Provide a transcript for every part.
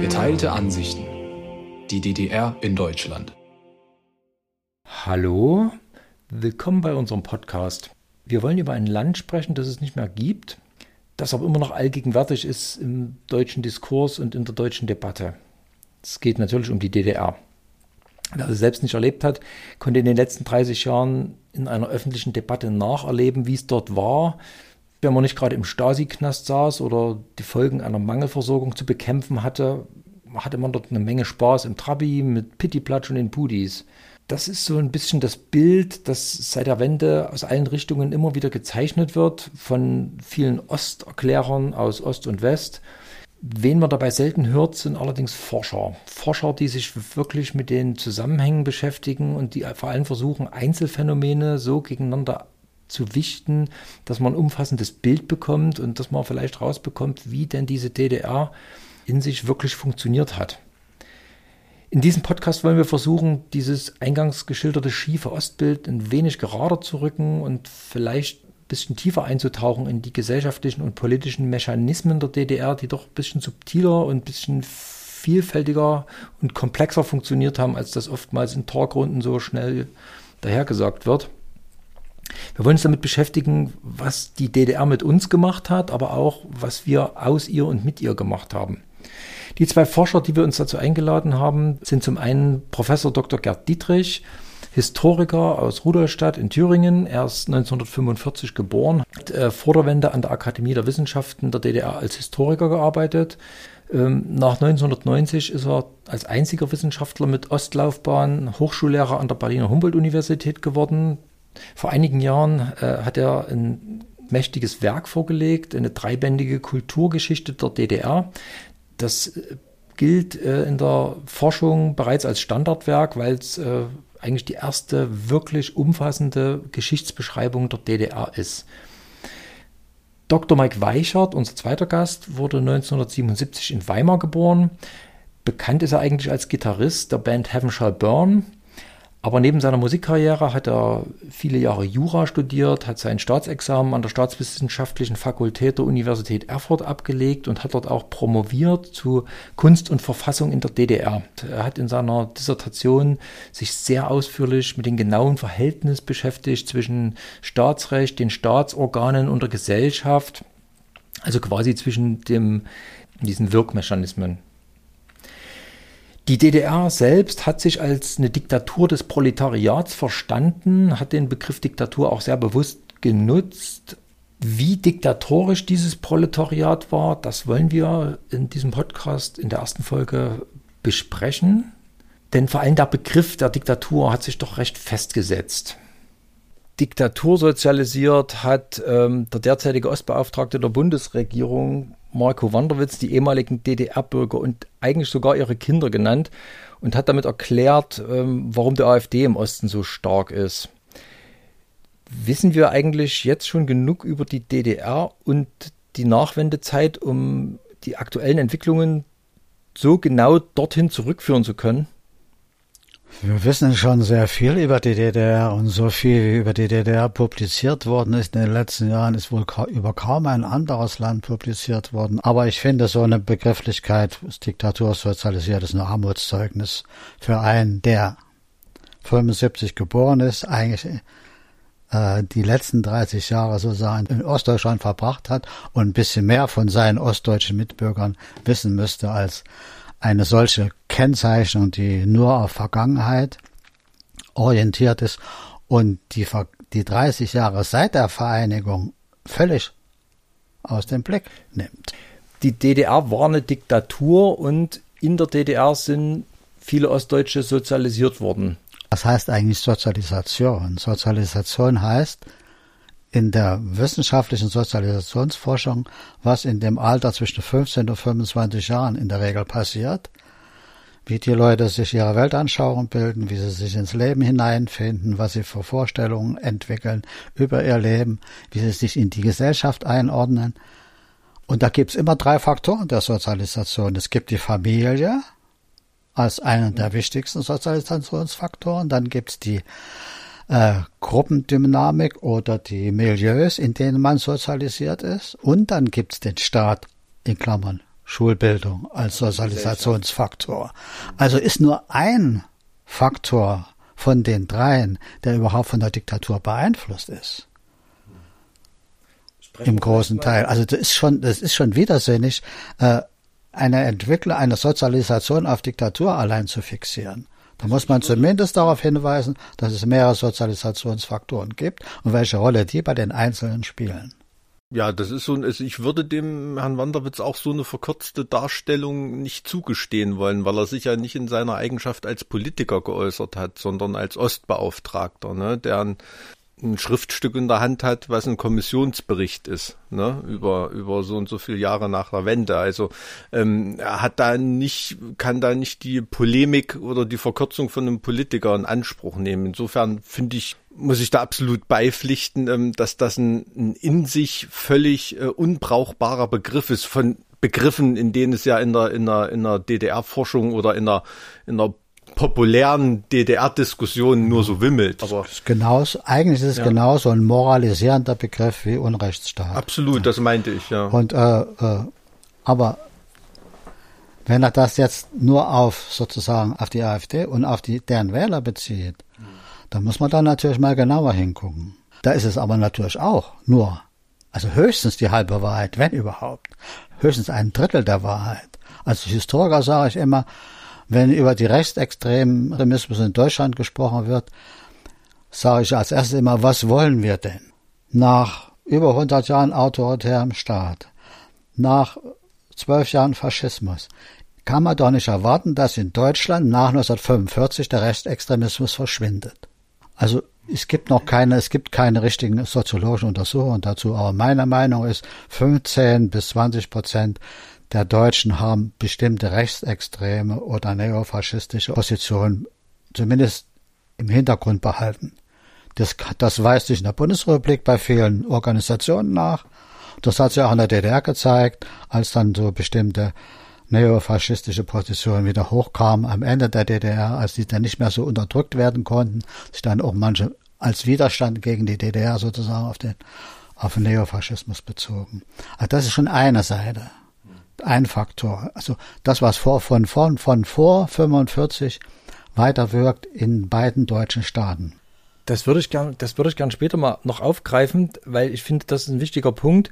Geteilte Ansichten. Die DDR in Deutschland. Hallo, willkommen bei unserem Podcast. Wir wollen über ein Land sprechen, das es nicht mehr gibt, das aber immer noch allgegenwärtig ist im deutschen Diskurs und in der deutschen Debatte. Es geht natürlich um die DDR. Wer es selbst nicht erlebt hat, konnte in den letzten 30 Jahren in einer öffentlichen Debatte nacherleben, wie es dort war, wenn man nicht gerade im Stasi-Knast saß oder die Folgen einer Mangelversorgung zu bekämpfen hatte, hatte man dort eine Menge Spaß im Trabi mit Pittiplatsch und den Pudis. Das ist so ein bisschen das Bild, das seit der Wende aus allen Richtungen immer wieder gezeichnet wird, von vielen Osterklärern aus Ost und West. Wen man dabei selten hört, sind allerdings Forscher. Forscher, die sich wirklich mit den Zusammenhängen beschäftigen und die vor allem versuchen, Einzelfänomene so gegeneinander zu wichten, dass man ein umfassendes Bild bekommt und dass man vielleicht rausbekommt, wie denn diese DDR in sich wirklich funktioniert hat. In diesem Podcast wollen wir versuchen, dieses eingangs geschilderte schiefe Ostbild ein wenig gerader zu rücken und vielleicht ein bisschen tiefer einzutauchen in die gesellschaftlichen und politischen Mechanismen der DDR, die doch ein bisschen subtiler und ein bisschen vielfältiger und komplexer funktioniert haben, als das oftmals in Talkrunden so schnell dahergesagt wird. Wir wollen uns damit beschäftigen, was die DDR mit uns gemacht hat, aber auch, was wir aus ihr und mit ihr gemacht haben. Die zwei Forscher, die wir uns dazu eingeladen haben, sind zum einen Professor Dr. Gerd Dietrich, Historiker aus Rudolstadt in Thüringen. Er ist 1945 geboren, hat äh, vor der Wende an der Akademie der Wissenschaften der DDR als Historiker gearbeitet. Ähm, nach 1990 ist er als einziger Wissenschaftler mit Ostlaufbahn Hochschullehrer an der Berliner Humboldt-Universität geworden. Vor einigen Jahren äh, hat er ein mächtiges Werk vorgelegt, eine dreibändige Kulturgeschichte der DDR. Das äh, gilt äh, in der Forschung bereits als Standardwerk, weil es äh, eigentlich die erste wirklich umfassende Geschichtsbeschreibung der DDR ist. Dr. Mike Weichert, unser zweiter Gast, wurde 1977 in Weimar geboren. Bekannt ist er eigentlich als Gitarrist der Band Heaven Shall Burn. Aber neben seiner Musikkarriere hat er viele Jahre Jura studiert, hat sein Staatsexamen an der Staatswissenschaftlichen Fakultät der Universität Erfurt abgelegt und hat dort auch promoviert zu Kunst und Verfassung in der DDR. Er hat in seiner Dissertation sich sehr ausführlich mit dem genauen Verhältnis beschäftigt zwischen Staatsrecht, den Staatsorganen und der Gesellschaft, also quasi zwischen dem, diesen Wirkmechanismen. Die DDR selbst hat sich als eine Diktatur des Proletariats verstanden, hat den Begriff Diktatur auch sehr bewusst genutzt. Wie diktatorisch dieses Proletariat war, das wollen wir in diesem Podcast in der ersten Folge besprechen. Denn vor allem der Begriff der Diktatur hat sich doch recht festgesetzt. Diktatur sozialisiert hat ähm, der derzeitige Ostbeauftragte der Bundesregierung Marco Wanderwitz die ehemaligen DDR-Bürger und eigentlich sogar ihre Kinder genannt und hat damit erklärt, ähm, warum der AfD im Osten so stark ist. Wissen wir eigentlich jetzt schon genug über die DDR und die Nachwendezeit, um die aktuellen Entwicklungen so genau dorthin zurückführen zu können? Wir wissen schon sehr viel über die DDR und so viel wie über die DDR publiziert worden ist in den letzten Jahren, ist wohl über kaum ein anderes Land publiziert worden. Aber ich finde, so eine Begrifflichkeit, Diktatur sozialisiert, ist ein Armutszeugnis für einen, der 75 geboren ist, eigentlich äh, die letzten 30 Jahre sozusagen in Ostdeutschland verbracht hat und ein bisschen mehr von seinen ostdeutschen Mitbürgern wissen müsste als eine solche Kennzeichnung, die nur auf Vergangenheit orientiert ist und die, die 30 Jahre seit der Vereinigung völlig aus dem Blick nimmt. Die DDR war eine Diktatur und in der DDR sind viele Ostdeutsche sozialisiert worden. Was heißt eigentlich Sozialisation? Sozialisation heißt, in der wissenschaftlichen Sozialisationsforschung, was in dem Alter zwischen 15 und 25 Jahren in der Regel passiert, wie die Leute sich ihre Weltanschauung bilden, wie sie sich ins Leben hineinfinden, was sie für Vorstellungen entwickeln über ihr Leben, wie sie sich in die Gesellschaft einordnen. Und da gibt's immer drei Faktoren der Sozialisation. Es gibt die Familie als einen der wichtigsten Sozialisationsfaktoren. Dann gibt's die äh, Gruppendynamik oder die Milieus, in denen man sozialisiert ist. Und dann gibt's den Staat in Klammern Schulbildung als Sozialisationsfaktor. Also ist nur ein Faktor von den dreien, der überhaupt von der Diktatur beeinflusst ist. Im großen Teil. Also das ist schon, das ist schon widersinnig, äh, eine Entwicklung, eine Sozialisation auf Diktatur allein zu fixieren. Da muss man zumindest darauf hinweisen, dass es mehrere Sozialisationsfaktoren gibt und welche Rolle die bei den Einzelnen spielen. Ja, das ist so ein, also ich würde dem Herrn Wanderwitz auch so eine verkürzte Darstellung nicht zugestehen wollen, weil er sich ja nicht in seiner Eigenschaft als Politiker geäußert hat, sondern als Ostbeauftragter, ne, der ein, ein Schriftstück in der Hand hat, was ein Kommissionsbericht ist, ne, über, über so und so viele Jahre nach der Wende. Also ähm, er hat da nicht, kann da nicht die Polemik oder die Verkürzung von einem Politiker in Anspruch nehmen. Insofern finde ich, muss ich da absolut beipflichten, ähm, dass das ein, ein in sich völlig äh, unbrauchbarer Begriff ist von Begriffen, in denen es ja in der, in der, in der DDR-Forschung oder in der, in der populären DDR-Diskussion nur so wimmelt. Aber genauso, eigentlich ist es ja. genauso ein moralisierender Begriff wie Unrechtsstaat. Absolut, das meinte ich, ja. Und äh, äh, aber wenn er das jetzt nur auf sozusagen auf die AfD und auf die deren Wähler bezieht, da muss man dann natürlich mal genauer hingucken. Da ist es aber natürlich auch nur, also höchstens die halbe Wahrheit, wenn überhaupt. Höchstens ein Drittel der Wahrheit. Als Historiker sage ich immer, wenn über die Rechtsextremismus in Deutschland gesprochen wird, sage ich als erstes immer, was wollen wir denn? Nach über 100 Jahren autoritärem Staat, nach zwölf Jahren Faschismus, kann man doch nicht erwarten, dass in Deutschland nach 1945 der Rechtsextremismus verschwindet. Also es gibt noch keine, es gibt keine richtigen soziologischen Untersuchungen dazu, aber meine Meinung ist, 15 bis 20 Prozent der Deutschen haben bestimmte rechtsextreme oder neofaschistische Positionen zumindest im Hintergrund behalten. Das, das weist sich in der Bundesrepublik bei vielen Organisationen nach. Das hat sich auch in der DDR gezeigt, als dann so bestimmte neofaschistische Positionen wieder hochkamen am Ende der DDR, als die dann nicht mehr so unterdrückt werden konnten, sich dann auch manche als Widerstand gegen die DDR sozusagen auf den, auf den Neofaschismus bezogen. Also das ist schon eine Seite, ein Faktor. Also das, was vor, von, von, von vor 45 weiterwirkt in beiden deutschen Staaten. Das würde ich gern, das würde ich gern später mal noch aufgreifen, weil ich finde, das ist ein wichtiger Punkt.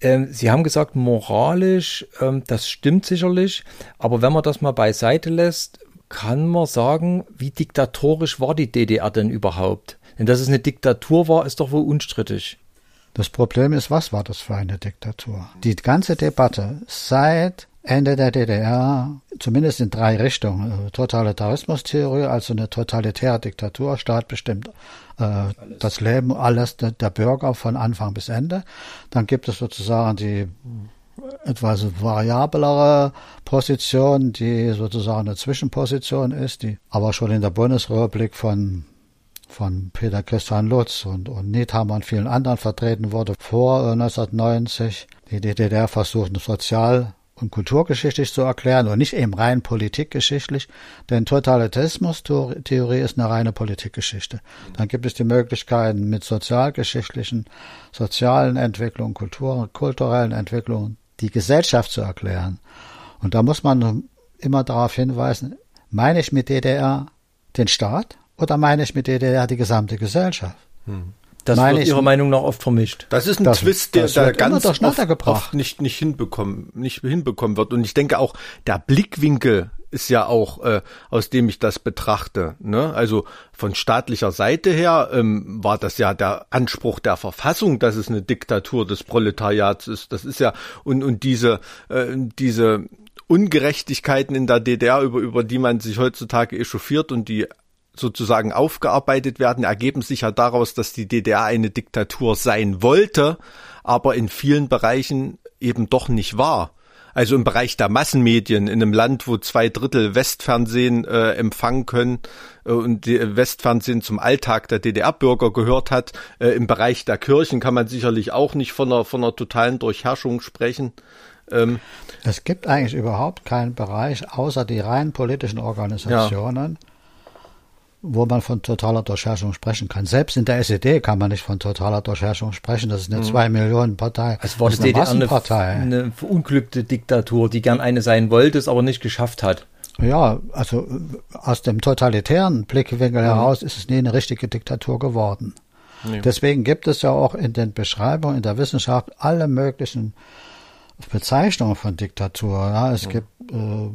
Ähm, Sie haben gesagt, moralisch, ähm, das stimmt sicherlich, aber wenn man das mal beiseite lässt, kann man sagen, wie diktatorisch war die DDR denn überhaupt? Denn dass es eine Diktatur war, ist doch wohl unstrittig. Das Problem ist, was war das für eine Diktatur? Die ganze Debatte seit Ende der DDR, zumindest in drei Richtungen. Äh, Totalitarismustheorie, also eine totalitäre Diktatur, Staat bestimmt äh, das Leben, alles der, der, Bürger von Anfang bis Ende. Dann gibt es sozusagen die etwas variablere Position, die sozusagen eine Zwischenposition ist, die aber schon in der Bundesrepublik von von Peter Christian Lutz und, und Niethammer und vielen anderen vertreten wurde vor 1990. Äh, die DDR versucht, sozial und kulturgeschichtlich zu erklären und nicht eben rein politikgeschichtlich, denn Totalitarismus-Theorie ist eine reine Politikgeschichte. Dann gibt es die Möglichkeiten mit sozialgeschichtlichen, sozialen Entwicklungen, Kultur, kulturellen Entwicklungen, die Gesellschaft zu erklären. Und da muss man immer darauf hinweisen, meine ich mit DDR den Staat oder meine ich mit DDR die gesamte Gesellschaft? Hm. Das Meine wird Ihrer Meinung nach oft vermischt. Das ist ein das, Twist, der, der ganz oft, oft, nicht, nicht hinbekommen, nicht hinbekommen wird. Und ich denke auch, der Blickwinkel ist ja auch, äh, aus dem ich das betrachte. Ne? Also von staatlicher Seite her ähm, war das ja der Anspruch der Verfassung, dass es eine Diktatur des Proletariats ist. Das ist ja und und diese äh, diese Ungerechtigkeiten in der DDR, über, über die man sich heutzutage echauffiert und die sozusagen aufgearbeitet werden, ergeben sich ja daraus, dass die DDR eine Diktatur sein wollte, aber in vielen Bereichen eben doch nicht war. Also im Bereich der Massenmedien, in einem Land, wo zwei Drittel Westfernsehen äh, empfangen können äh, und die Westfernsehen zum Alltag der DDR-Bürger gehört hat, äh, im Bereich der Kirchen kann man sicherlich auch nicht von einer, von einer totalen Durchherrschung sprechen. Ähm, es gibt eigentlich überhaupt keinen Bereich außer die rein politischen Organisationen. Ja wo man von totaler Durchherrschung sprechen kann. Selbst in der SED kann man nicht von totaler Durchherrschung sprechen. Das ist eine mhm. zwei Millionen Partei. Es war das eine Massenpartei. Eine, eine verunglückte Diktatur, die gern eine sein wollte, es aber nicht geschafft hat. Ja, also aus dem totalitären Blickwinkel mhm. heraus ist es nie eine richtige Diktatur geworden. Nee. Deswegen gibt es ja auch in den Beschreibungen in der Wissenschaft alle möglichen Bezeichnungen von Diktatur. Ja, es mhm. gibt äh,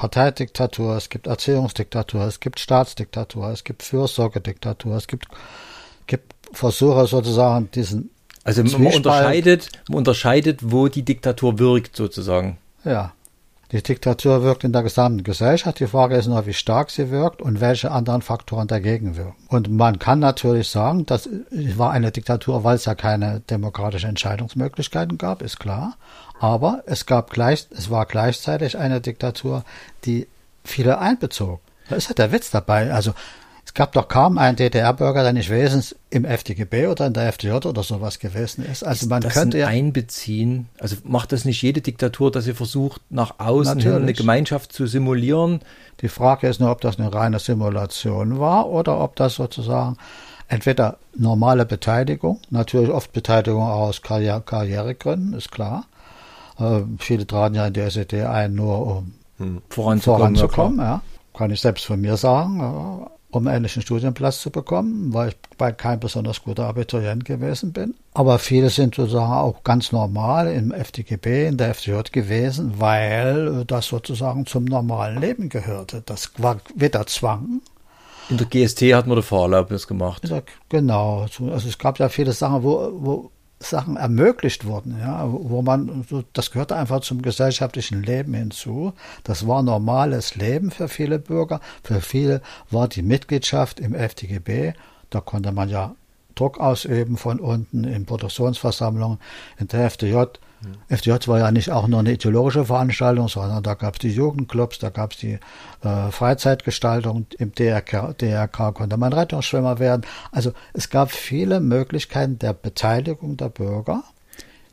Parteidiktatur, es gibt Erziehungsdiktatur, es gibt Staatsdiktatur, es gibt Fürsorgediktatur, es gibt, gibt Versuche sozusagen diesen also man unterscheidet, man unterscheidet, wo die Diktatur wirkt sozusagen. Ja. Die Diktatur wirkt in der gesamten Gesellschaft. Die Frage ist nur, wie stark sie wirkt und welche anderen Faktoren dagegen wirken. Und man kann natürlich sagen, das war eine Diktatur, weil es ja keine demokratischen Entscheidungsmöglichkeiten gab, ist klar. Aber es gab gleich, es war gleichzeitig eine Diktatur, die viele einbezog. Da ist ja der Witz dabei. Also es gab doch kaum einen DDR-Bürger, der nicht wesens im FDGB oder in der FDJ oder sowas gewesen ist. Also man das könnte ja einbeziehen. Also macht das nicht jede Diktatur, dass sie versucht, nach außen hin eine Gemeinschaft zu simulieren? Die Frage ist nur, ob das eine reine Simulation war oder ob das sozusagen entweder normale Beteiligung, natürlich oft Beteiligung aus Karriere, Karrieregründen, ist klar, äh, viele traten ja in die SED ein, nur um hm. voranzukommen. voranzukommen ja, Kann ich selbst von mir sagen. Um endlich einen Studienplatz zu bekommen, weil ich bei kein besonders guter Abiturient gewesen bin. Aber viele sind sozusagen auch ganz normal im FDGB, in der FDJ gewesen, weil das sozusagen zum normalen Leben gehörte. Das war weder Zwang. In der GST hat man die Vorerlaubnis gemacht. Der, genau. Also es gab ja viele Sachen, wo, wo Sachen ermöglicht wurden, ja, wo man, das gehörte einfach zum gesellschaftlichen Leben hinzu. Das war normales Leben für viele Bürger. Für viele war die Mitgliedschaft im FDGB, da konnte man ja Druck ausüben von unten in Produktionsversammlungen, in der FDJ. FDJ war ja nicht auch nur eine ideologische Veranstaltung, sondern da gab es die Jugendclubs, da gab es die äh, Freizeitgestaltung. Im DRK, DRK konnte man Rettungsschwimmer werden. Also es gab viele Möglichkeiten der Beteiligung der Bürger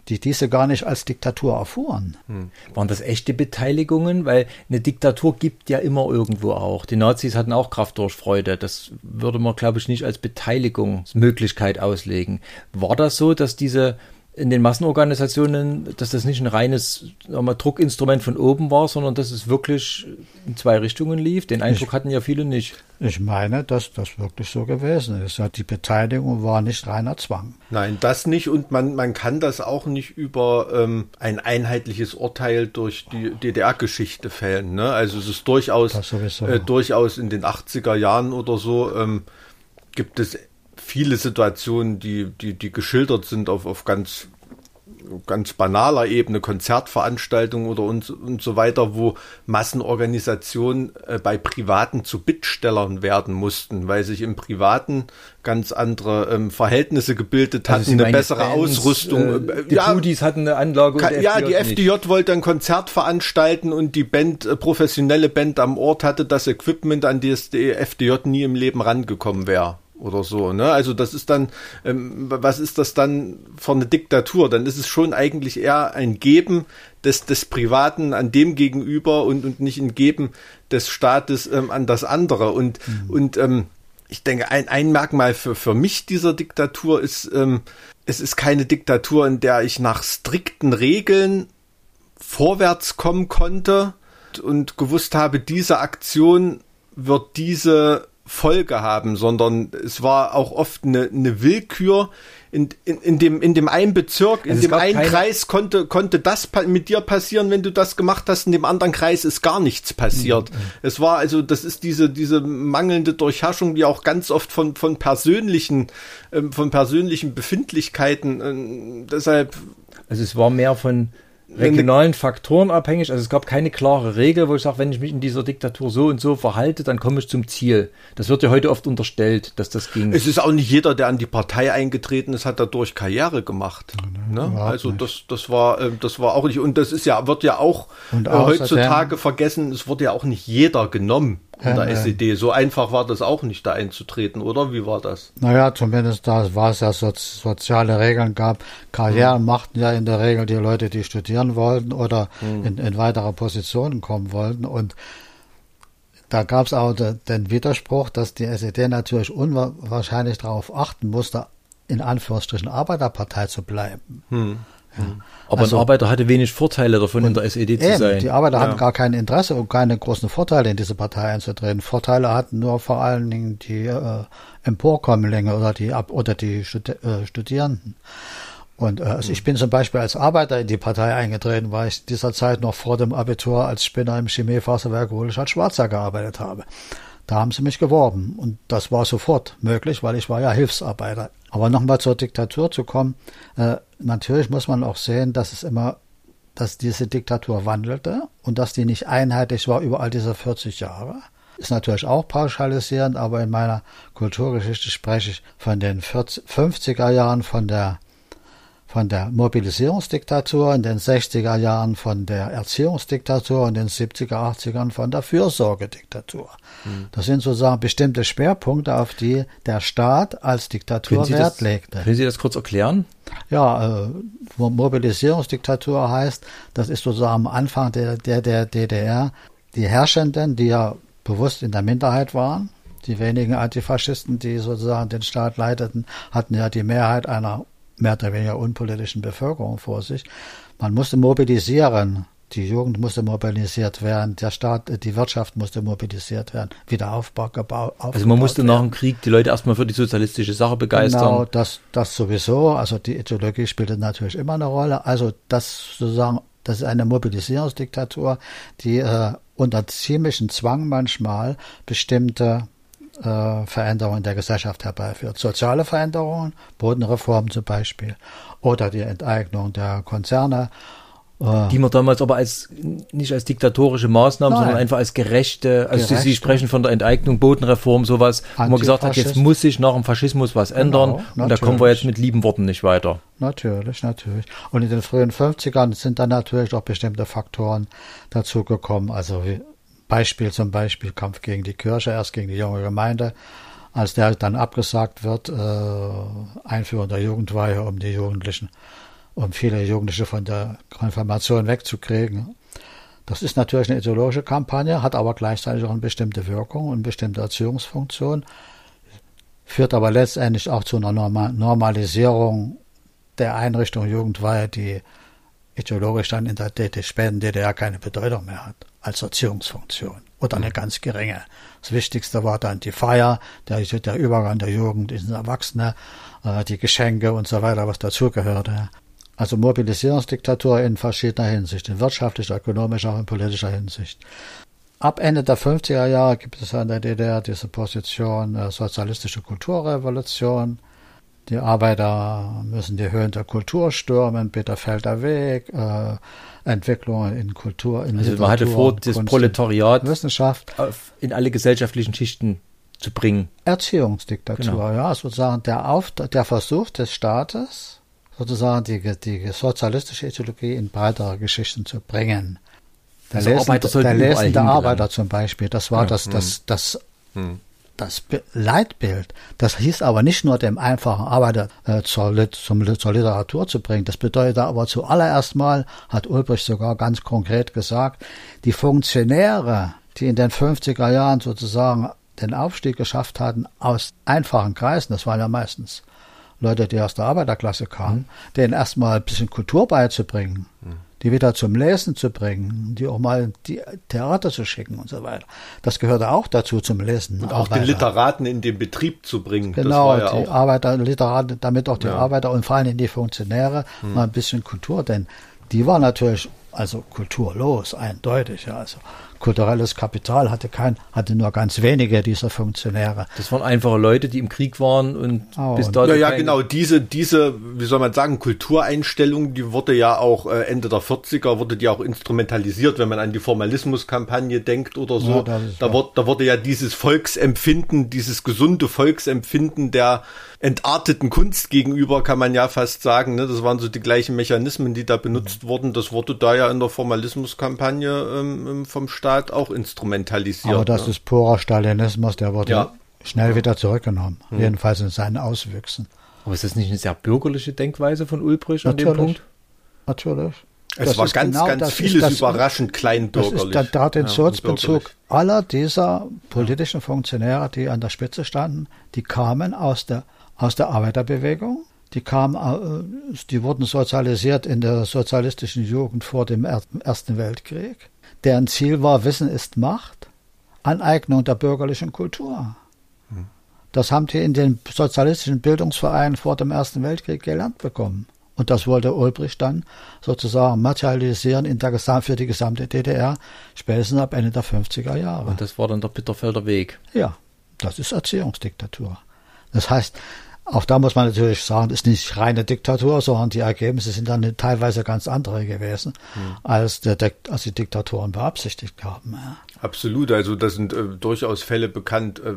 die diese gar nicht als Diktatur erfuhren. Hm. Waren das echte Beteiligungen? Weil eine Diktatur gibt ja immer irgendwo auch. Die Nazis hatten auch Kraft durch Freude. Das würde man, glaube ich, nicht als Beteiligungsmöglichkeit auslegen. War das so, dass diese in den Massenorganisationen, dass das nicht ein reines mal, Druckinstrument von oben war, sondern dass es wirklich in zwei Richtungen lief. Den Eindruck ich, hatten ja viele nicht. Ich meine, dass das wirklich so gewesen ist. Die Beteiligung war nicht reiner Zwang. Nein, das nicht. Und man, man kann das auch nicht über ähm, ein einheitliches Urteil durch die DDR-Geschichte fällen. Ne? Also es ist durchaus, äh, durchaus in den 80er Jahren oder so ähm, gibt es viele Situationen, die, die, die geschildert sind auf, auf ganz, ganz banaler Ebene, Konzertveranstaltungen oder und, und so weiter, wo Massenorganisationen äh, bei Privaten zu Bittstellern werden mussten, weil sich im Privaten ganz andere ähm, Verhältnisse gebildet also hatten, eine bessere Bands, Ausrüstung. Äh, die ja, Pudis hatten eine Anlage. Kann, ja, die FDJ nicht. wollte ein Konzert veranstalten und die Band, äh, professionelle Band am Ort hatte das Equipment, an das die FDJ nie im Leben rangekommen wäre oder so. Ne? Also das ist dann, ähm, was ist das dann für eine Diktatur? Dann ist es schon eigentlich eher ein Geben des, des Privaten an dem gegenüber und, und nicht ein Geben des Staates ähm, an das andere. Und, mhm. und ähm, ich denke, ein, ein Merkmal für, für mich dieser Diktatur ist, ähm, es ist keine Diktatur, in der ich nach strikten Regeln vorwärts kommen konnte und gewusst habe, diese Aktion wird diese Folge haben, sondern es war auch oft eine, eine Willkür. In, in, in, dem, in dem einen Bezirk, in also dem einen Kreis konnte, konnte das mit dir passieren, wenn du das gemacht hast, in dem anderen Kreis ist gar nichts passiert. Mhm. Es war also, das ist diese, diese mangelnde Durchherrschung, die auch ganz oft von, von persönlichen, ähm, von persönlichen Befindlichkeiten, äh, deshalb. Also es war mehr von, regionalen Faktoren abhängig. Also es gab keine klare Regel, wo ich sage, wenn ich mich in dieser Diktatur so und so verhalte, dann komme ich zum Ziel. Das wird ja heute oft unterstellt, dass das ging. Es ist auch nicht jeder, der an die Partei eingetreten ist, hat dadurch Karriere gemacht. Ne? Also das, das war, äh, das war auch nicht. Und das ist ja, wird ja auch äh, außerdem- heutzutage vergessen. Es wurde ja auch nicht jeder genommen in der. SED. So einfach war das auch nicht, da einzutreten, oder? Wie war das? Naja, zumindest da war es ja so, soziale Regeln gab. Karrieren machten ja in der Regel die Leute, die studieren wollten oder in, in weitere Positionen kommen wollten. Und da gab es auch de, den Widerspruch, dass die SED natürlich unwahrscheinlich darauf achten musste, in Anführungsstrichen Arbeiterpartei zu bleiben. Aber also- ein Arbeiter hatte wenig Vorteile davon, in der SED zu Eben, sein. die Arbeiter hatten gar kein Interesse und keine großen Vorteile, in diese Partei einzutreten. Vorteile hatten nur vor allen Dingen die äh, Emporkömmlinge oder die oder die Studi äh, Studierenden. Und äh, also ich bin zum Beispiel als Arbeiter in die Partei eingetreten, weil ich dieser Zeit noch vor dem Abitur als Spinner im Chemiefaserwerk Ruhlstadt Schwarzer gearbeitet habe. Da haben sie mich geworben und das war sofort möglich, weil ich war ja Hilfsarbeiter. Aber nochmal zur Diktatur zu kommen, äh, natürlich muss man auch sehen, dass es immer dass diese Diktatur wandelte und dass die nicht einheitlich war über all diese 40 Jahre. Ist natürlich auch pauschalisierend, aber in meiner Kulturgeschichte spreche ich von den 40, 50er Jahren von der von der Mobilisierungsdiktatur, in den 60er Jahren von der Erziehungsdiktatur und in den 70er, 80ern von der Fürsorgediktatur. Das sind sozusagen bestimmte Schwerpunkte, auf die der Staat als Diktatur Wert das, legte. können Sie das kurz erklären? Ja, äh, Mo- Mobilisierungsdiktatur heißt, das ist sozusagen am Anfang der, der, der DDR, die Herrschenden, die ja bewusst in der Minderheit waren, die wenigen Antifaschisten, die sozusagen den Staat leiteten, hatten ja die Mehrheit einer mehr oder weniger unpolitischen Bevölkerung vor sich. Man musste mobilisieren. Die Jugend musste mobilisiert werden, der Staat, äh, die Wirtschaft musste mobilisiert werden, Wiederaufbau gebaut. Also man musste nach dem Krieg die Leute erstmal für die sozialistische Sache begeistern. Genau, das, das sowieso. Also die Ideologie spielte natürlich immer eine Rolle. Also das sozusagen, das ist eine Mobilisierungsdiktatur, die äh, unter ziemlichen Zwang manchmal bestimmte äh, Veränderungen der Gesellschaft herbeiführt. Soziale Veränderungen, Bodenreformen zum Beispiel, oder die Enteignung der Konzerne. Äh, Die man damals aber als nicht als diktatorische Maßnahmen, Nein. sondern einfach als gerechte, also Sie, Sie Gerechte. sprechen von der Enteignung, Bodenreform, sowas, wo man gesagt hat, jetzt muss sich nach dem Faschismus was ändern und da kommen wir jetzt mit lieben Worten nicht weiter. Natürlich, natürlich. Und in den frühen 50ern sind dann natürlich auch bestimmte Faktoren dazugekommen. Also wie Beispiel zum Beispiel Kampf gegen die Kirche, erst gegen die junge Gemeinde, als der dann abgesagt wird, äh, Einführung der Jugendweihe, um die Jugendlichen, um viele Jugendliche von der Konfirmation wegzukriegen. Das ist natürlich eine ideologische Kampagne, hat aber gleichzeitig auch eine bestimmte Wirkung und eine bestimmte Erziehungsfunktion, führt aber letztendlich auch zu einer Norma Normalisierung der Einrichtung Jugendweihe, die ideologisch dann in der späten DDR keine Bedeutung mehr hat als Erziehungsfunktion oder eine ganz geringe. Das Wichtigste war dann die Feier, der, der Übergang der Jugend ins Erwachsene, äh, die Geschenke und so weiter, was dazugehörte. Also Mobilisierungsdiktatur in verschiedener Hinsicht, in wirtschaftlicher, ökonomischer und politischer Hinsicht. Ab Ende der 50er Jahre gibt es in der DDR diese Position äh, sozialistische Kulturrevolution. Die Arbeiter müssen die Höhen der Kultur stürmen, Bitterfelder Weg, äh, Entwicklungen in Kultur, in Also man hatte Literatur, vor, das Kunst, Proletariat Wissenschaft, auf, in alle gesellschaftlichen Schichten zu bringen. Erziehungsdiktatur, Genau. ja, sozusagen der, Auf, der Versuch des Staates, sozusagen die, die sozialistische Ideologie in breitere Geschichten zu bringen. Der, Also lesende, Arbeiter der lesende. Arbeiter zum Beispiel, das war das, das, das, das Bi- Leitbild. Das hieß aber nicht nur dem einfachen Arbeiter äh, zur, Lit zum, zur Literatur zu bringen. Das bedeutet aber zuallererst mal, hat Ulbricht sogar ganz konkret gesagt, die Funktionäre, die in den 50er Jahren sozusagen den Aufstieg geschafft hatten aus einfachen Kreisen, das waren ja meistens Leute, die aus der Arbeiterklasse kamen, denen erstmal ein bisschen Kultur beizubringen, die wieder zum Lesen zu bringen, die auch mal die Theater zu schicken und so weiter. Das gehörte auch dazu zum Lesen. Und auch den Literaten in den Betrieb zu bringen. Genau, ja die Arbeiter, Literate, damit auch die Ja. Hm. Arbeiter und vor allem die Funktionäre mal ein bisschen Kultur, denn die war natürlich also kulturlos, eindeutig. Ja. Also kulturelles Kapital hatte kein, hatte nur ganz wenige dieser Funktionäre. Das waren einfache Leute, die im Krieg waren und Oh, bis dato Ja, ja, genau. Diese, diese, wie soll man sagen, Kultureinstellung, die wurde ja auch äh, Ende der 40er, wurde die auch instrumentalisiert, wenn man an die Formalismuskampagne denkt oder so. Ja, da, wurde, da wurde ja dieses Volksempfinden, dieses gesunde Volksempfinden der entarteten Kunst gegenüber, kann man ja fast sagen. Ne? Das waren so die gleichen Mechanismen, die da benutzt Mhm. wurden. Das wurde da ja in der Formalismuskampagne ähm, vom Staat auch instrumentalisiert. Aber das ne? ist purer Stalinismus, der wurde Ja. schnell wieder zurückgenommen. Jedenfalls in seinen Auswüchsen. Aber ist das nicht eine sehr bürgerliche Denkweise von Ulbricht an dem Natürlich. Punkt? Natürlich. Es Das war ist ganz, genau- ganz das ist vieles das- überraschend Das kleinbürgerlich. ist der, der hat den Ja, Sozialbezug bürgerlich. aller dieser politischen Funktionäre, die an der Spitze standen, die kamen aus der, aus der Arbeiterbewegung. Die kamen, äh, die wurden sozialisiert in der sozialistischen Jugend vor dem Er- Ersten Weltkrieg. Deren Ziel war Wissen ist Macht, Aneignung der bürgerlichen Kultur. Das haben die in den sozialistischen Bildungsvereinen vor dem Ersten Weltkrieg gelernt bekommen. Und das wollte Ulbricht dann sozusagen materialisieren in der Gesam für die gesamte DDR, spätestens ab Ende der 50er Jahre. Und das war dann der Bitterfelder Weg. Ja, das ist Erziehungsdiktatur. Das heißt, auch da muss man natürlich sagen, das ist nicht reine Diktatur, sondern die Ergebnisse sind dann teilweise ganz andere gewesen, als, der, als die Diktatoren beabsichtigt haben. Ja. Absolut, also da sind äh, durchaus Fälle bekannt, äh,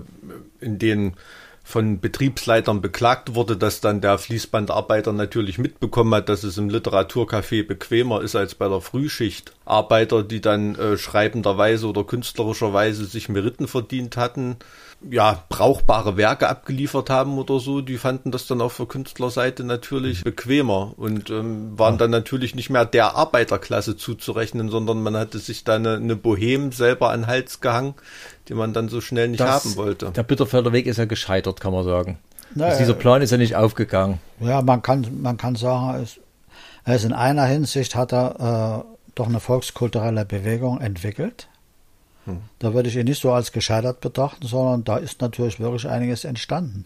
in denen von Betriebsleitern beklagt wurde, dass dann der Fließbandarbeiter natürlich mitbekommen hat, dass es im Literaturcafé bequemer ist als bei der Frühschicht. Arbeiter, die dann äh, schreibenderweise oder künstlerischerweise sich Meriten verdient hatten, ja, brauchbare Werke abgeliefert haben oder so, die fanden das dann auf der Künstlerseite natürlich bequemer und ähm, waren dann natürlich nicht mehr der Arbeiterklasse zuzurechnen, sondern man hatte sich da eine, eine Bohem selber an den Hals gehangen, die man dann so schnell nicht haben wollte. Der Bitterfelder Weg ist ja gescheitert, kann man sagen. Naja. Also dieser Plan ist ja nicht aufgegangen. Ja, man kann, man kann sagen, ist, er ist in einer Hinsicht hat er äh, doch eine volkskulturelle Bewegung entwickelt. Da würde ich ihn nicht so als gescheitert betrachten, sondern da ist natürlich wirklich einiges entstanden.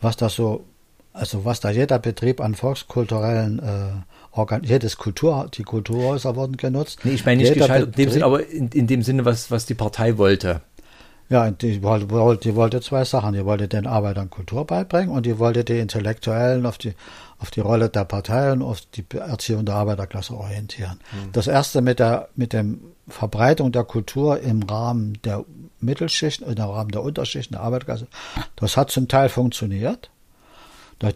Was da so, also was da jeder Betrieb an volkskulturellen äh, Organ, jedes Kultur, die Kulturhäuser wurden genutzt. Nee, ich meine nicht Jeder gescheitert in dem Betrieb- Sinn, aber in, in dem Sinne, was, was die Partei wollte. Ja, die wollte, die wollte zwei Sachen. Die wollte den Arbeitern Kultur beibringen und die wollte die Intellektuellen auf die, auf die Rolle der Partei und auf die Erziehung der Arbeiterklasse orientieren. Das erste mit der, mit dem Verbreitung der Kultur im Rahmen der Mittelschichten, im Rahmen der Unterschichten der Arbeiterklasse, das hat zum Teil funktioniert.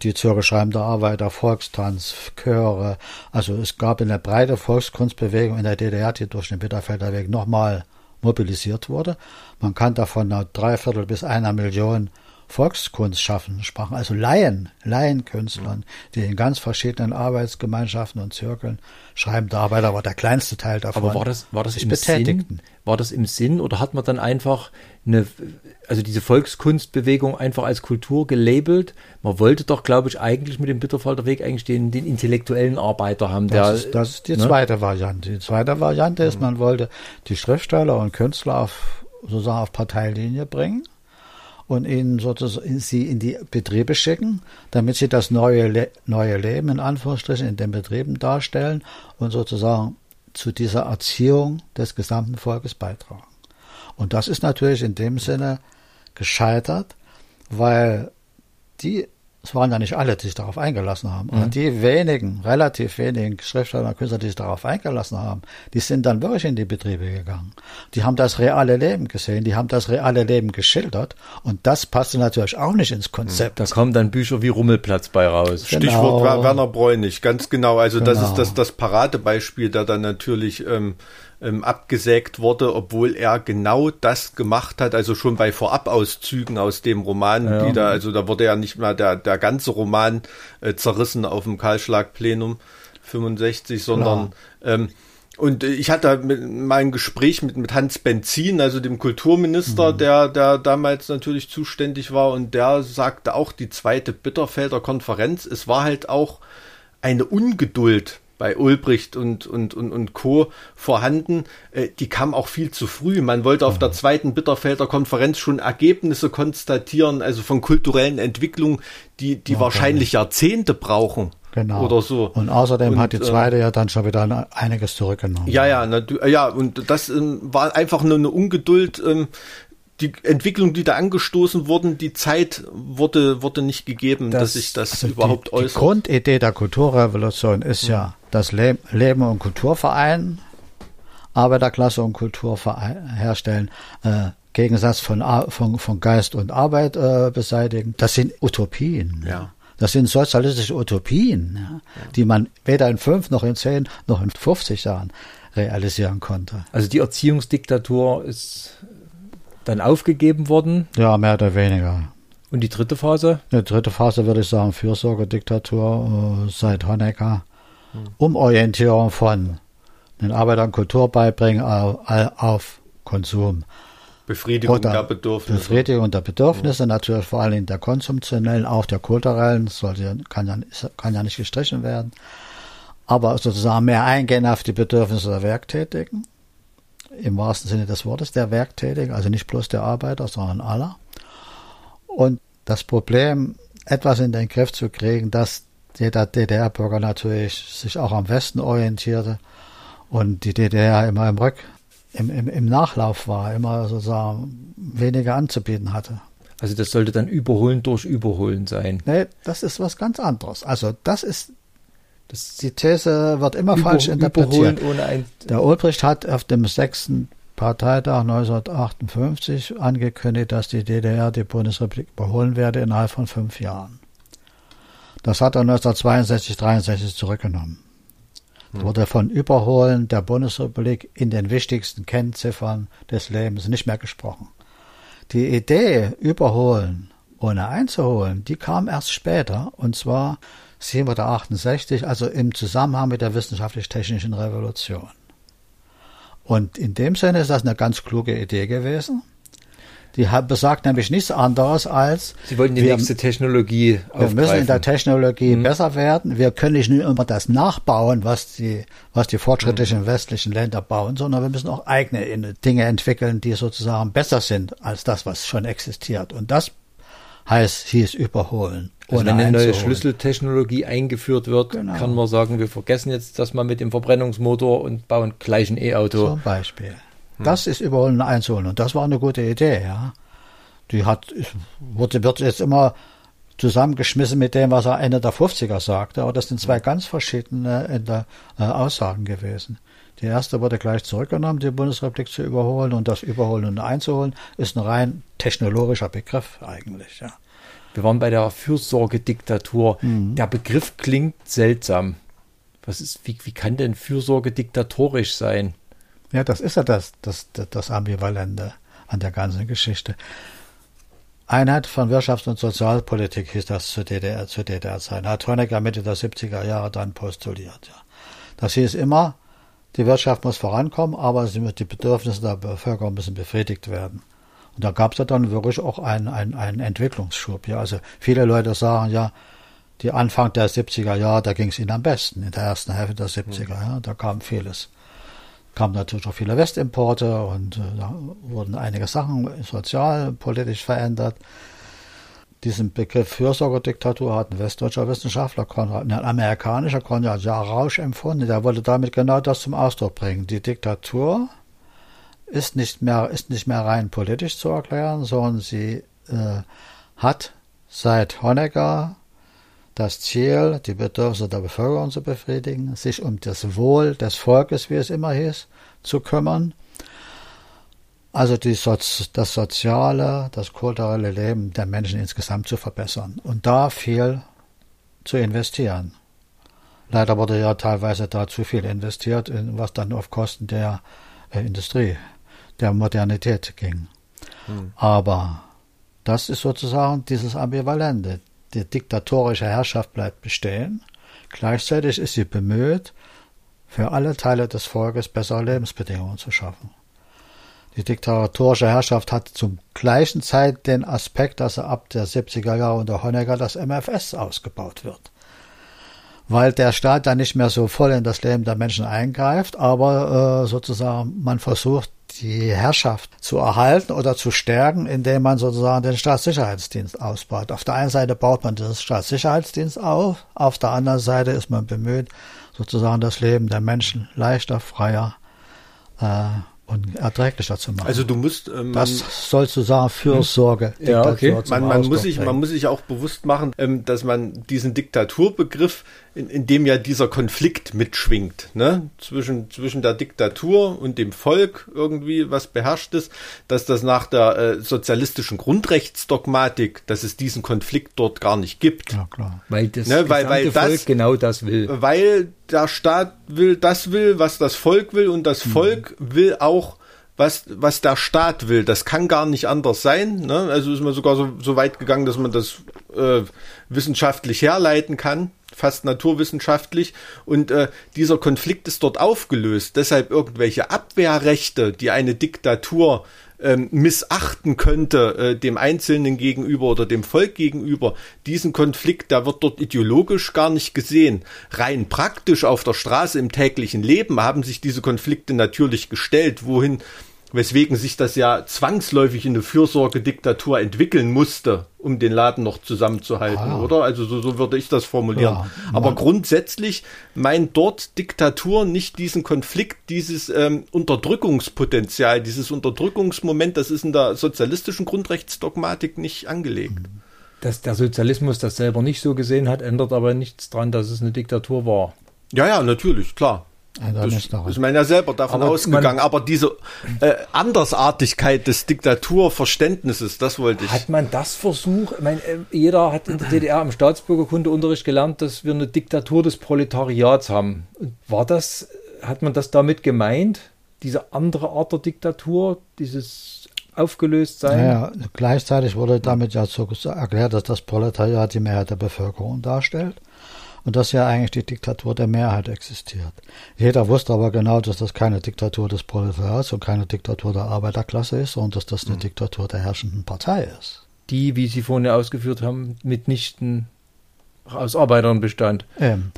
Die Zürcher schreibende Arbeiter, Volkstanz, Chöre, also es gab eine breite Volkskunstbewegung in der DDR, die durch den Bitterfelder Weg nochmal mobilisiert wurde. Man kann davon einer Dreiviertel bis einer Million Volkskunstschaffenden sprachen, also Laien, Laienkünstlern, die in ganz verschiedenen Arbeitsgemeinschaften und Zirkeln schreibende Arbeiter war der kleinste Teil davon. Aber war das, war das im betätigten. Sinn? War das im Sinn oder hat man dann einfach eine, also diese Volkskunstbewegung einfach als Kultur gelabelt? Man wollte doch, glaube ich, eigentlich mit dem Bitterfelder Weg eigentlich den, den intellektuellen Arbeiter haben, der, Das ist, das ist die ne? zweite Variante. Die zweite Variante ist, man wollte die Schriftsteller und Künstler auf, sozusagen auf Parteilinie bringen und ihnen sozusagen sie in die Betriebe schicken, damit sie das neue, Le neue Leben in Anführungsstrichen in den Betrieben darstellen und sozusagen zu dieser Erziehung des gesamten Volkes beitragen. Und das ist natürlich in dem Sinne gescheitert, weil die, es waren ja nicht alle, die sich darauf eingelassen haben, aber die wenigen, relativ wenigen Schriftsteller und Künstler, die sich darauf eingelassen haben, die sind dann wirklich in die Betriebe gegangen. Die haben das reale Leben gesehen, die haben das reale Leben geschildert und das passte natürlich auch nicht ins Konzept. da kommen dann Bücher wie Rummelplatz bei raus. Genau. Stichwort Wer- Werner Bräunig, ganz genau. Also das Genau. ist das, das Paradebeispiel, da dann natürlich ähm, ähm, abgesägt wurde, obwohl er genau das gemacht hat, also schon bei Vorabauszügen aus dem Roman, die da, also da wurde ja nicht mal der, der ganze Roman äh, zerrissen auf dem Karlschlag-Plenum 65, sondern ähm, und ich hatte mal ein Gespräch mit, mit Hans Benzin, also dem Kulturminister, der, der damals natürlich zuständig war, und der sagte auch, die zweite Bitterfelder Konferenz, es war halt auch eine Ungeduld bei Ulbricht und, und, und, und Co. vorhanden. Äh, die kam auch viel zu früh. Man wollte auf der zweiten Bitterfelder Konferenz schon Ergebnisse konstatieren, also von kulturellen Entwicklungen, die, die wahrscheinlich Jahrzehnte brauchen. Genau. oder so. Und außerdem Und, hat die äh, zweite ja dann schon wieder einiges zurückgenommen. Ja, ja, na, ja, und das ähm, war einfach nur eine Ungeduld. Ähm, die Entwicklung, die da angestoßen wurden, die Zeit wurde, wurde nicht gegeben, dass sich das also überhaupt die, die äußert. Grundidee der Kulturrevolution ist ja das Le Leben und Kulturverein, Arbeiterklasse und Kulturverein herstellen, äh, Gegensatz von, Ar- von, von Geist und Arbeit äh, beseitigen. Das sind Utopien. Ja. Das sind sozialistische Utopien, ja, die man weder in fünf noch in zehn noch in 50 Jahren realisieren konnte. Also die Erziehungsdiktatur ist dann aufgegeben worden. Ja, mehr oder weniger. Und die dritte Phase? Die dritte Phase würde ich sagen, Fürsorgediktatur äh, seit Honecker. Umorientierung von den Arbeitern Kultur beibringen auf, auf Konsum. Befriedigung Oder der Bedürfnisse. Befriedigung der Bedürfnisse, natürlich vor allem der konsumtionellen, auch der kulturellen, sollte, kann, ja, kann ja nicht gestrichen werden. Aber sozusagen mehr eingehen auf die Bedürfnisse der Werktätigen, im wahrsten Sinne des Wortes der Werktätigen, also nicht bloß der Arbeiter, sondern aller. Und das Problem, etwas in den Griff zu kriegen, dass jeder DDR-Bürger natürlich sich auch am Westen orientierte und die DDR immer im Rück, im, im, im Nachlauf war, immer sozusagen weniger anzubieten hatte. Also das sollte dann Überholen durch Überholen sein. Nee, das ist was ganz anderes. Also das ist, Das die These wird immer Über, falsch interpretiert. Überholen ohne ein. Der Ulbricht hat auf dem sechsten Parteitag 1958 angekündigt, dass die DDR die Bundesrepublik überholen werde innerhalb von fünf Jahren. Das hat er 1962, 63 zurückgenommen. Es wurde von Überholen der Bundesrepublik in den wichtigsten Kennziffern des Lebens nicht mehr gesprochen. Die Idee, überholen ohne einzuholen, die kam erst später, und zwar 768, also im Zusammenhang mit der wissenschaftlich-technischen Revolution. Und in dem Sinne ist das eine ganz kluge Idee gewesen. Die besagt nämlich nichts anderes als, Sie wollten die wir, nächste Technologie wir müssen in der aufgreifen. Technologie Mhm. besser werden. Wir können nicht nur immer das nachbauen, was die, was die fortschrittlichen westlichen Länder bauen, sondern wir müssen auch eigene in- Dinge entwickeln, die sozusagen besser sind als das, was schon existiert. Und das heißt, hieß überholen. Also wenn eine neue. Schlüsseltechnologie eingeführt wird, Genau. kann man sagen, wir vergessen jetzt das mal mit dem Verbrennungsmotor und bauen gleich ein E-Auto. Zum Beispiel. Das ist überholen und einzuholen. Und das war eine gute Idee, ja. Die hat, wurde, wird jetzt immer zusammengeschmissen mit dem, was er Ende der 50er sagte. Aber das sind zwei ganz verschiedene äh, äh, Aussagen gewesen. Die erste wurde gleich zurückgenommen, die Bundesrepublik zu überholen. Und das Überholen und Einzuholen ist ein rein technologischer Begriff eigentlich, ja. Wir waren bei der Fürsorgediktatur. Mhm. Der Begriff klingt seltsam. Was ist, wie, wie kann denn Fürsorge diktatorisch sein? Ja, das ist ja das, das, das, das Ambivalente an der ganzen Geschichte. Einheit von Wirtschafts- und Sozialpolitik hieß das zu DDR, zu DDR-Zeiten. Hat Honecker Mitte der 70er Jahre dann postuliert. Ja. Das hieß immer, die Wirtschaft muss vorankommen, aber sie muss, die Bedürfnisse der Bevölkerung müssen befriedigt werden. Und da gab es ja dann wirklich auch einen, einen, einen Entwicklungsschub. Ja. Also viele Leute sagen ja, die Anfang der 70er Jahre, da ging es ihnen am besten, in der ersten Hälfte der 70er, ja, da kam vieles kamen natürlich auch viele Westimporte und äh, da wurden einige Sachen sozialpolitisch verändert. Diesen Begriff Fürsorgediktatur hat ein westdeutscher Wissenschaftler, Konrad, ein amerikanischer Konrad ja, Rausch empfunden. Der wollte damit genau das zum Ausdruck bringen. Die Diktatur ist nicht mehr, ist nicht mehr rein politisch zu erklären, sondern sie äh, hat seit Honecker das Ziel, die Bedürfnisse der Bevölkerung zu befriedigen, sich um das Wohl des Volkes, wie es immer hieß, zu kümmern. Also Sozi das soziale, das kulturelle Leben der Menschen insgesamt zu verbessern und da viel zu investieren. Leider wurde ja teilweise da zu viel investiert, was dann auf Kosten der äh, Industrie, der Modernität ging. Hm. Aber das ist sozusagen dieses Ambivalente die diktatorische Herrschaft bleibt bestehen. Gleichzeitig ist sie bemüht, für alle Teile des Volkes bessere Lebensbedingungen zu schaffen. Die diktatorische Herrschaft hat zum gleichen Zeit den Aspekt, dass ab der 70er Jahre unter Honecker das MFS ausgebaut wird. Weil der Staat dann nicht mehr so voll in das Leben der Menschen eingreift, aber äh, sozusagen man versucht, die Herrschaft zu erhalten oder zu stärken, indem man sozusagen den Staatssicherheitsdienst ausbaut. Auf der einen Seite baut man den Staatssicherheitsdienst auf, auf der anderen Seite ist man bemüht, sozusagen das Leben der Menschen leichter, freier äh, und erträglicher zu machen. Also du musst ähm, das soll sozusagen Fürsorge. Hm. Ja, okay. Man, man muss sich, man muss sich auch bewusst machen, ähm, dass man diesen Diktaturbegriff, in, in dem ja dieser Konflikt mitschwingt, ne, zwischen zwischen der Diktatur und dem Volk irgendwie, was beherrscht ist, dass das nach der äh, sozialistischen Grundrechtsdogmatik, dass es diesen Konflikt dort gar nicht gibt. Ja klar. Weil das ne, weil, weil Volk das, genau das will. Weil der Staat will, das will, was das Volk will und das Volk will auch was, was der Staat will. Das kann gar nicht anders sein. Ne? Also ist man sogar so, so weit gegangen, dass man das äh, wissenschaftlich herleiten kann, fast naturwissenschaftlich. Und äh, dieser Konflikt ist dort aufgelöst. Deshalb irgendwelche Abwehrrechte, die eine Diktatur ähm, missachten könnte äh, dem Einzelnen gegenüber oder dem Volk gegenüber, diesen Konflikt, da wird dort ideologisch gar nicht gesehen. Rein praktisch auf der Straße im täglichen Leben haben sich diese Konflikte natürlich gestellt, wohin weswegen sich das ja zwangsläufig in eine Fürsorgediktatur entwickeln musste, um den Laden noch zusammenzuhalten, ah. oder? Also so, so würde ich das formulieren. Ja, Aber grundsätzlich meint dort Diktatur nicht diesen Konflikt, dieses ähm, Unterdrückungspotenzial, dieses Unterdrückungsmoment, das ist in der sozialistischen Grundrechtsdogmatik nicht angelegt. Dass der Sozialismus das selber nicht so gesehen hat, ändert aber nichts dran, dass es eine Diktatur war. Ja, ja, natürlich, klar. Das ist man ja selber davon aber ausgegangen. aber diese äh, Andersartigkeit des Diktaturverständnisses, das wollte ich. Hat man das versucht? Ich meine, äh, jeder hat in der DDR im Staatsbürgerkundeunterricht gelernt, dass wir eine Diktatur des Proletariats haben. War das, hat man das damit gemeint? Diese andere Art der Diktatur, dieses aufgelöst sein? Naja, gleichzeitig wurde damit ja so erklärt, dass das Proletariat die Mehrheit der Bevölkerung darstellt und dass ja eigentlich die Diktatur der Mehrheit existiert. Jeder wusste aber genau, dass das keine Diktatur des Proletariats und keine Diktatur der Arbeiterklasse ist, sondern dass das eine mhm. Diktatur der herrschenden Partei ist. Die, wie Sie vorhin ausgeführt haben, mitnichten aus Arbeitern bestand. Eben.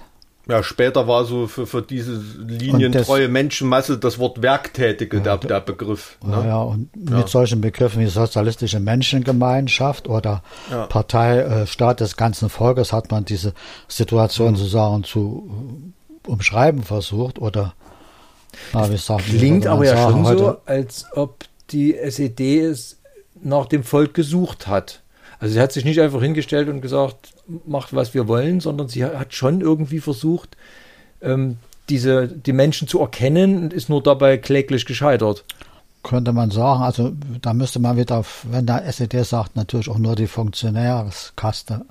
Ja, später war so für, für diese linientreue Menschenmasse das Wort Werktätige ja, der, der Begriff. Ne? Ja, und ja. mit solchen Begriffen wie sozialistische Menschengemeinschaft oder ja. Partei, äh, Staat des ganzen Volkes hat man diese Situation mhm. sozusagen zu uh, umschreiben versucht oder na, wie sagt Klingt aber ja schon so, als ob die SED es nach dem Volk gesucht hat. Also sie hat sich nicht einfach hingestellt und gesagt, macht, was wir wollen, sondern sie hat schon irgendwie versucht, ähm, diese, die Menschen zu erkennen und ist nur dabei kläglich gescheitert. Könnte man sagen, also da müsste man wieder, wenn der SED sagt, natürlich auch nur die Funktionärskaste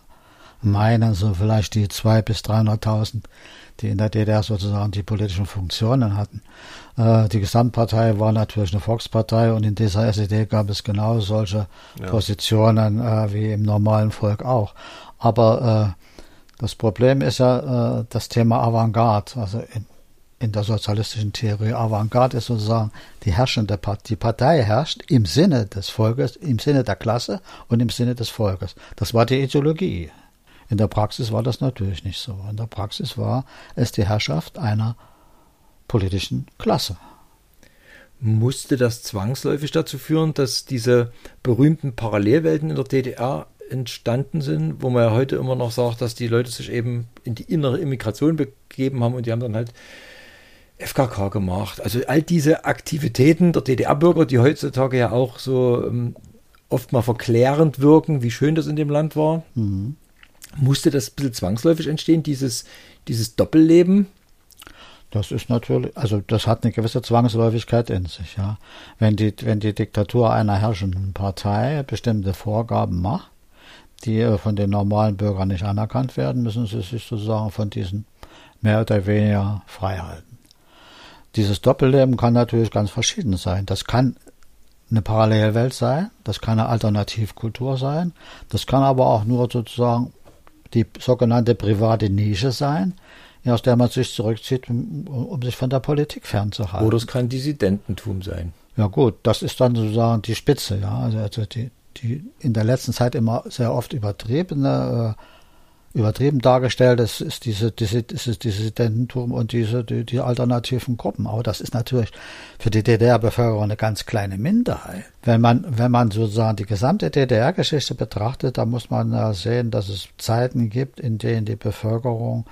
meinen, so vielleicht die zwei bis 300.000, die in der DDR sozusagen die politischen Funktionen hatten. Äh, die Gesamtpartei war natürlich eine Volkspartei und in dieser SED gab es genau solche ja. Positionen äh, wie im normalen Volk auch. Aber äh, das Problem ist ja äh, das Thema Avantgarde. Also in, in der sozialistischen Theorie Avantgarde ist sozusagen die herrschende Partei. Die Partei herrscht im Sinne des Volkes, im Sinne der Klasse und im Sinne des Volkes. Das war die Ideologie. In der Praxis war das natürlich nicht so. In der Praxis war es die Herrschaft einer politischen Klasse. Musste das zwangsläufig dazu führen, dass diese berühmten Parallelwelten in der DDR entstanden sind, wo man ja heute immer noch sagt, dass die Leute sich eben in die innere Immigration begeben haben und die haben dann halt FKK gemacht. Also all diese Aktivitäten der DDR-Bürger, die heutzutage ja auch so ähm, oft mal verklärend wirken, wie schön das in dem Land war, mhm. musste das ein bisschen zwangsläufig entstehen, dieses, dieses Doppelleben. Das ist natürlich, also das hat eine gewisse Zwangsläufigkeit in sich, ja. Wenn die, wenn die Diktatur einer herrschenden Partei bestimmte Vorgaben macht, die äh, von den normalen Bürgern nicht anerkannt werden, müssen sie sich sozusagen von diesen mehr oder weniger frei halten. Dieses Doppelleben kann natürlich ganz verschieden sein. Das kann eine Parallelwelt sein, das kann eine Alternativkultur sein, das kann aber auch nur sozusagen die sogenannte private Nische sein, aus der man sich zurückzieht, um, um sich von der Politik fernzuhalten. Oder es kann Dissidententum sein. Ja gut, das ist dann sozusagen die Spitze, ja, also die, die in der letzten Zeit immer sehr oft übertriebene äh, übertrieben dargestellt, das ist diese, diese, dieses Dissidententum und diese, die, die alternativen Gruppen. Aber das ist natürlich für die DDR-Bevölkerung eine ganz kleine Minderheit. Wenn man, wenn man sozusagen die gesamte DDR-Geschichte betrachtet, da muss man sehen, dass es Zeiten gibt, in denen die Bevölkerung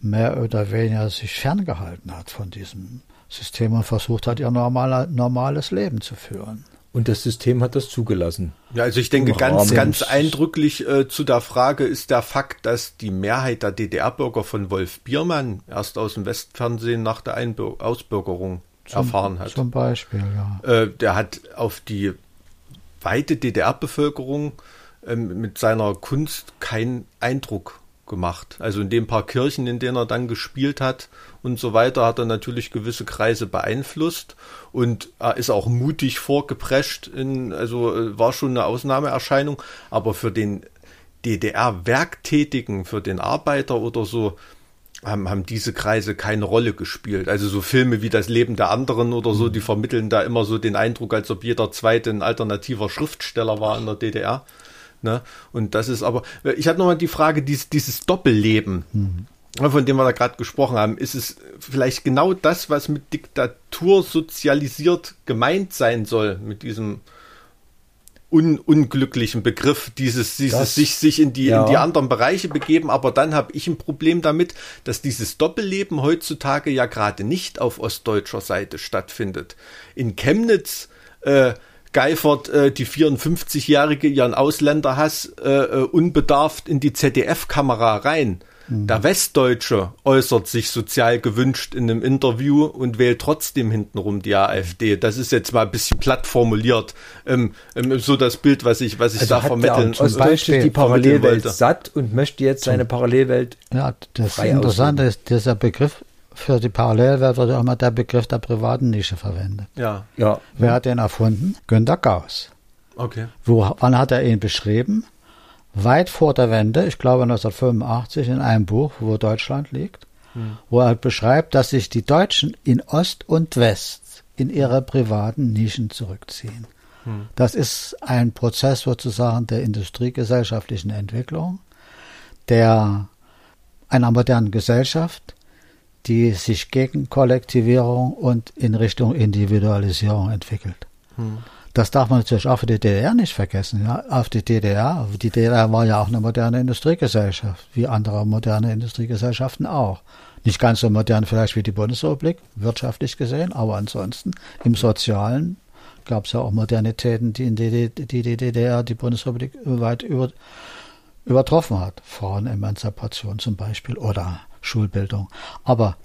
mehr oder weniger sich ferngehalten hat von diesem System und versucht hat, ihr normal, normales Leben zu führen. Und das System hat das zugelassen. Ja, also ich denke, ganz, ganz eindrücklich äh, zu der Frage ist der Fakt, dass die Mehrheit der DDR-Bürger von Wolf Biermann erst aus dem Westfernsehen nach der Einbür Ausbürgerung zum, erfahren hat. Zum Beispiel, ja. Äh, der hat auf die weite DDR-Bevölkerung äh, mit seiner Kunst keinen Eindruck gemacht. Also in den paar Kirchen, in denen er dann gespielt hat und so weiter, hat er natürlich gewisse Kreise beeinflusst und er ist auch mutig vorgeprescht. In, also äh, war schon eine Ausnahmeerscheinung, aber für den DDR-Werktätigen, für den Arbeiter oder so, haben, haben diese Kreise keine Rolle gespielt. Also so Filme wie Das Leben der anderen oder so, die vermitteln da immer so den Eindruck, als ob jeder zweite ein alternativer Schriftsteller war in der DDR. Ne? Und das ist aber, ich habe nochmal die Frage, dieses, dieses Doppelleben, mhm. von dem wir da gerade gesprochen haben, ist es vielleicht genau das, was mit Diktatur sozialisiert gemeint sein soll, mit diesem un unglücklichen Begriff, dieses, dieses das, sich, sich in die, ja. in die anderen Bereiche begeben, aber dann habe ich ein Problem damit, dass dieses Doppelleben heutzutage ja gerade nicht auf ostdeutscher Seite stattfindet. In Chemnitz äh, geifert äh, die 54-Jährige ihren Ausländerhass äh, äh, unbedarft in die ZDF-Kamera rein. Mhm. Der Westdeutsche äußert sich sozial gewünscht in einem Interview und wählt trotzdem hintenrum die AfD. Das ist jetzt mal ein bisschen platt formuliert. Ähm, ähm, so das Bild, was ich, was ich also da vermitteln der Ostdeutsche die Parallelwelt satt und möchte jetzt seine Parallelwelt. Ja, das Interessante ist, dieser Begriff für die Parallelwelt wird auch immer der Begriff der privaten Nische verwendet. Ja. ja. Wer hat den erfunden? Günter Gauss. Okay. Wo, wann hat er ihn beschrieben? Weit vor der Wende, ich glaube 1985, in einem Buch, wo Deutschland liegt, hm. wo er beschreibt, dass sich die Deutschen in Ost und West in ihre privaten Nischen zurückziehen. Hm. Das ist ein Prozess sozusagen der industriegesellschaftlichen Entwicklung, der einer modernen Gesellschaft, die sich gegen Kollektivierung und in Richtung Individualisierung entwickelt. Hm. Das darf man natürlich auch für die DDR nicht vergessen. Ja? Auf die DDR, die DDR war ja auch eine moderne Industriegesellschaft, wie andere moderne Industriegesellschaften auch. Nicht ganz so modern vielleicht wie die Bundesrepublik, wirtschaftlich gesehen, aber ansonsten im Sozialen gab es ja auch Modernitäten, die in die, die, die DDR die Bundesrepublik weit über, übertroffen hat. Frauenemanzipation zum Beispiel oder Schulbildung. Aber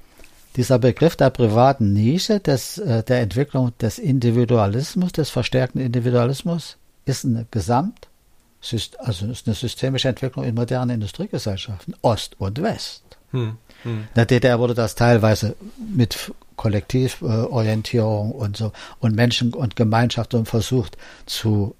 dieser Begriff der privaten Nische, des, äh, der Entwicklung des Individualismus, des verstärkten Individualismus, ist eine Gesamt, also ist eine systemische Entwicklung in modernen Industriegesellschaften, Ost und West. Hm, hm. In der DDR wurde das teilweise mit Kollektivorientierung und so und Menschen und Gemeinschaft und versucht zu,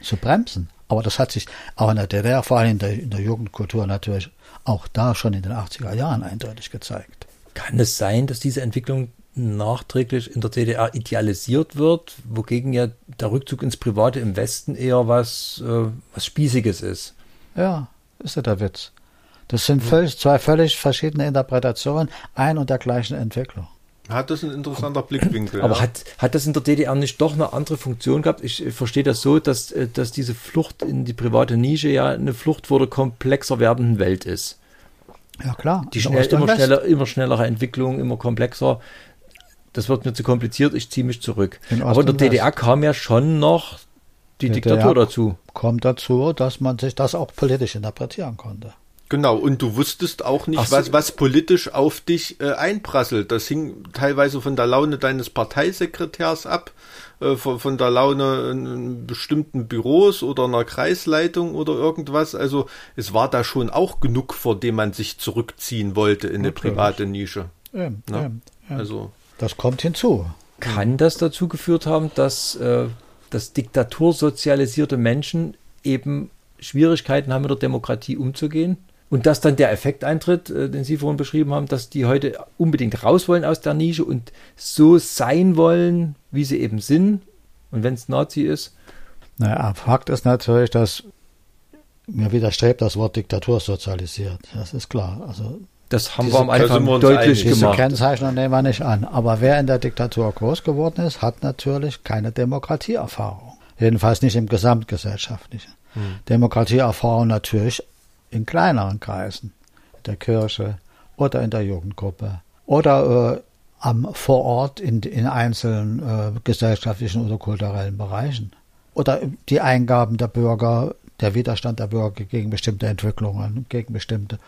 zu bremsen. Aber das hat sich auch in der DDR, vor allem in der, in der Jugendkultur natürlich auch da schon in den 80er Jahren eindeutig gezeigt. Kann es sein, dass diese Entwicklung nachträglich in der DDR idealisiert wird, wogegen ja der Rückzug ins Private im Westen eher was, äh, was Spießiges ist? Ja, ist ja der Witz. Das sind völlig, zwei völlig verschiedene Interpretationen ein und der gleichen Entwicklung. Hat das ein interessanter Blickwinkel. Aber ja. hat, hat das in der DDR nicht doch eine andere Funktion gehabt? Ich verstehe das so, dass, äh, dass diese Flucht in die private Nische ja eine Flucht vor der komplexer werdenden Welt ist. Ja, klar. Die schnell, immer, schneller, immer schnellere Entwicklung, immer komplexer. Das wird mir zu kompliziert, ich ziehe mich zurück. In Aber in der DDR kam ja schon noch die DDR Diktatur dazu. Kommt dazu, dass man sich das auch politisch interpretieren konnte. Genau, und du wusstest auch nicht, so. was, was politisch auf dich äh, einprasselt. Das hing teilweise von der Laune deines Parteisekretärs ab, äh, von, von der Laune in bestimmten Büros oder einer Kreisleitung oder irgendwas. Also es war da schon auch genug, vor dem man sich zurückziehen wollte in eine private Nische. Ähm, ja? ähm, ähm. Also das kommt hinzu. Kann das dazu geführt haben, dass, äh, dass diktatursozialisierte Menschen eben Schwierigkeiten haben, mit der Demokratie umzugehen? Und dass dann der Effekt eintritt, äh, den Sie vorhin beschrieben haben, dass die heute unbedingt raus wollen aus der Nische und so sein wollen, wie sie eben sind. Und wenn es Nazi ist. Naja, Fakt ist natürlich, dass Mir widerstrebt das Wort Diktatur sozialisiert. Das ist klar. Also das haben diese, wir am Anfang wir deutlich einig. gemacht. Diese Kennzeichnung nehmen wir nicht an. Aber wer in der Diktatur groß geworden ist, hat natürlich keine Demokratieerfahrung. Jedenfalls nicht im Gesamtgesellschaftlichen. Hm. Demokratieerfahrung natürlich in kleineren Kreisen, in der Kirche oder in der Jugendgruppe oder äh, am Vorort in, in einzelnen äh, gesellschaftlichen oder kulturellen Bereichen. Oder die Eingaben der Bürger, der Widerstand der Bürger gegen bestimmte Entwicklungen, gegen bestimmte.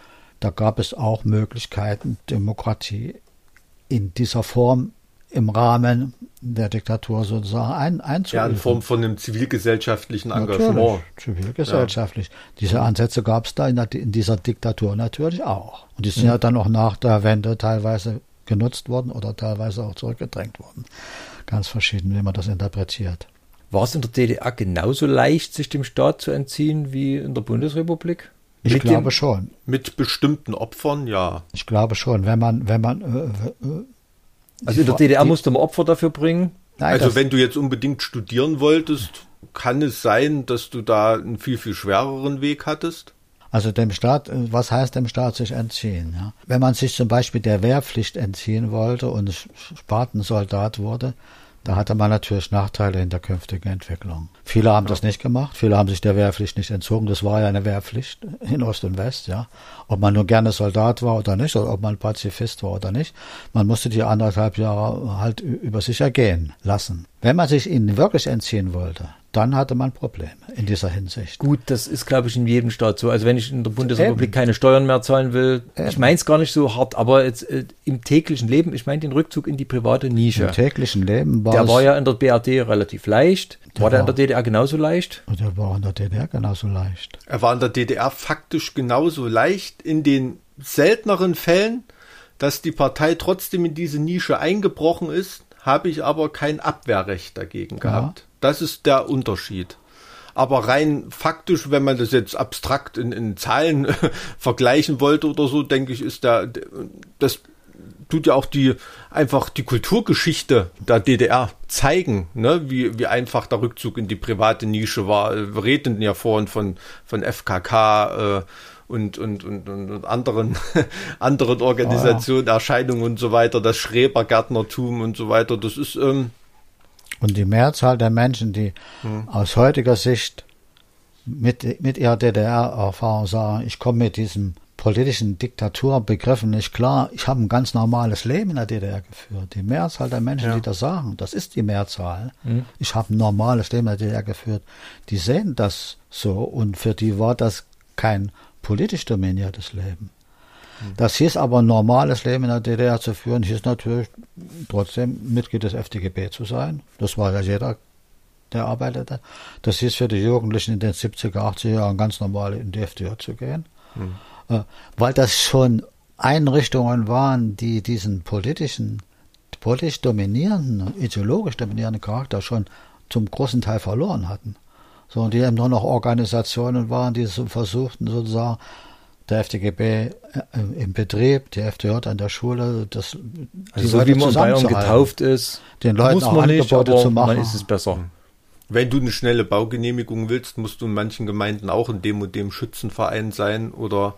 Da gab es auch Möglichkeiten, Demokratie in dieser Form im Rahmen der Diktatur sozusagen ein, einzuüben. Ja, in Form von einem zivilgesellschaftlichen Engagement. Natürlich, zivilgesellschaftlich. Ja. Diese Ansätze gab es da in, der, in, dieser Diktatur natürlich auch. Und die sind ja. ja dann auch nach der Wende teilweise genutzt worden oder teilweise auch zurückgedrängt worden. Ganz verschieden, wie man das interpretiert. War es in der DDR genauso leicht, sich dem Staat zu entziehen wie in der Bundesrepublik? Ich mit glaube dem, schon. Mit bestimmten Opfern, ja. Ich glaube schon, wenn man, wenn man. Also in der DDR musste man Opfer dafür bringen. Nein, also wenn du jetzt unbedingt studieren wolltest, kann es sein, dass du da einen viel, viel schwereren Weg hattest? Also dem Staat, äh, was heißt dem Staat sich entziehen? Ja? Wenn man sich zum Beispiel der Wehrpflicht entziehen wollte und Spartensoldat wurde, da hatte man natürlich Nachteile in der künftigen Entwicklung. Viele haben ja. das nicht gemacht, viele haben sich der Wehrpflicht nicht entzogen. Das war ja eine Wehrpflicht in Ost und West, ja. Ob man nur gerne Soldat war oder nicht, oder ob man Pazifist war oder nicht. Man musste die anderthalb Jahre halt über sich ergehen lassen. Wenn man sich ihnen wirklich entziehen wollte, dann hatte man Probleme in dieser Hinsicht. Gut, das ist, glaube ich, in jedem Staat so. Also wenn ich in der Bundesrepublik Eben. keine Steuern mehr zahlen will, Eben. ich meine es gar nicht so hart, aber jetzt, äh, im täglichen Leben, ich meine den Rückzug in die private Nische. Im täglichen Leben war Der war ja in der BRD relativ leicht. Der war der in der DDR genauso leicht? Der war in der DDR genauso leicht. Er war in der DDR faktisch genauso leicht in den selteneren Fällen, dass die Partei trotzdem in diese Nische eingebrochen ist, habe ich aber kein Abwehrrecht dagegen gehabt. Ja. Das ist der Unterschied. Aber rein faktisch, wenn man das jetzt abstrakt in, in Zahlen vergleichen wollte oder so, denke ich, ist da, das tut ja auch die, einfach die Kulturgeschichte der DDR zeigen, ne, wie, wie einfach der Rückzug in die private Nische war. Wir reden ja vorhin von, von FKK, äh, und, und, und, und anderen, anderen Organisationen, ah. Erscheinungen und so weiter, das Schrebergärtnertum und so weiter, das ist, ähm, und die Mehrzahl der Menschen, die hm. aus heutiger Sicht mit, mit ihrer DDR-Erfahrung sagen, ich komme mit diesem politischen Diktaturbegriffen nicht klar, ich habe ein ganz normales Leben in der DDR geführt. Die Mehrzahl der Menschen, ja. die das sagen, das ist die Mehrzahl. Mhm. Ich habe ein normales Leben in der DDR geführt. Die sehen das so und für die war das kein politisch dominiertes Leben. Das hieß aber, ein normales Leben in der DDR zu führen, hieß natürlich trotzdem Mitglied des FDGB zu sein. Das war ja jeder, der arbeitete. Das hieß für die Jugendlichen in den 70er, 80er Jahren ganz normal in die FDJ zu gehen. Mhm. Weil das schon Einrichtungen waren, die diesen politischen, politisch dominierenden, ideologisch dominierenden Charakter schon zum großen Teil verloren hatten. So, und die eben nur noch Organisationen waren, die versuchten sozusagen der FDGB äh, im Betrieb, die FDJ an der Schule, das also so wie man in Bayern getauft ist, den Leuten muss man nicht, Angebote zu machen. Man ist es besser. Wenn du eine schnelle Baugenehmigung willst, musst du in manchen Gemeinden auch in dem und dem Schützenverein sein oder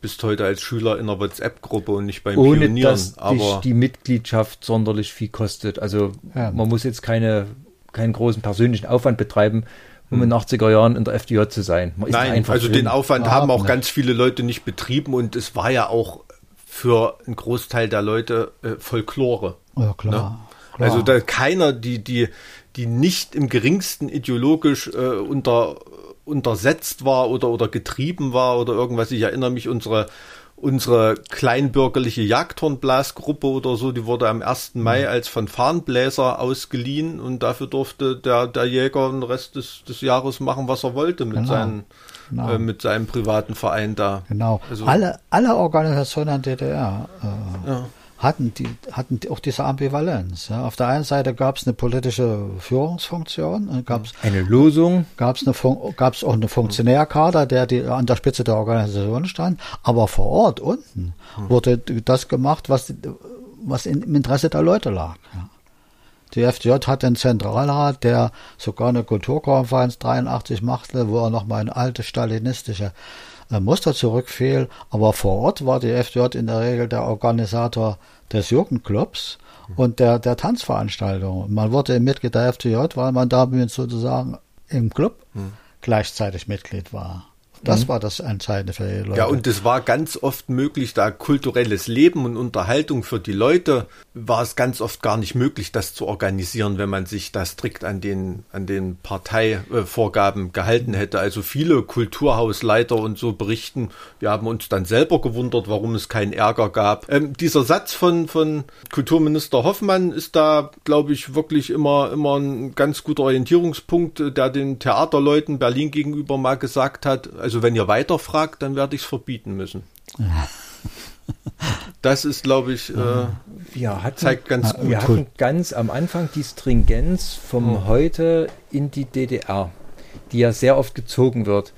bist heute als Schüler in einer WhatsApp-Gruppe und nicht beim Ohne Pionieren. Dass aber die Mitgliedschaft sonderlich viel kostet. Also ja. man muss jetzt keine, keinen großen persönlichen Aufwand betreiben um in den 80er Jahren in der FDJ zu sein. Nein, also schön. den Aufwand haben auch ganz viele Leute nicht betrieben und es war ja auch für einen Großteil der Leute äh, Folklore. Ja, klar, ne? klar. Also da keiner, die, die, die nicht im geringsten ideologisch äh, unter, untersetzt war oder, oder getrieben war oder irgendwas. Ich erinnere mich, unsere unsere kleinbürgerliche Jagdhornblasgruppe oder so, die wurde am 1. Mai mhm. als Fanfarenbläser ausgeliehen und dafür durfte der, der Jäger den Rest des, des Jahres machen, was er wollte mit, genau. seinen, genau. Äh, mit seinem privaten Verein da. Genau. Also, alle, alle Organisationen der DDR äh, ja hatten die hatten auch diese Ambivalenz. Ja. Auf der einen Seite gab es eine politische Führungsfunktion, gab es eine Losung, gab es eine gab es auch eine Funktionärkader, der die an der Spitze der Organisation stand, aber vor Ort unten hm. wurde das gemacht, was was im Interesse der Leute lag. Ja. Die FDJ hat den Zentralrat, der sogar eine Kulturkonferenz 83 machte, wo er nochmal in alte stalinistische äh, Muster zurückfiel. Aber vor Ort war die FDJ in der Regel der Organisator des Jugendclubs und der, der Tanzveranstaltung. Man wurde Mitglied der FDJ, weil man damit sozusagen im Club hm. gleichzeitig Mitglied war. Das mhm. war das Entscheidende für die Leute. Ja, und es war ganz oft möglich, da kulturelles Leben und Unterhaltung für die Leute war es ganz oft gar nicht möglich, das zu organisieren, wenn man sich da strikt an den, an den Parteivorgaben gehalten hätte. Also viele Kulturhausleiter und so berichten, wir haben uns dann selber gewundert, warum es keinen Ärger gab. Ähm, dieser Satz von, von Kulturminister Hoffmann ist da, glaube ich, wirklich immer, immer ein ganz guter Orientierungspunkt, der den Theaterleuten Berlin gegenüber mal gesagt hat, also also wenn ihr weiterfragt, dann werde ich es verbieten müssen. Das ist, glaube ich, äh, wir hatten, zeigt ganz gut. Wir hatten ganz am Anfang die Stringenz vom oh. Heute in die DDR, die ja sehr oft gezogen wird.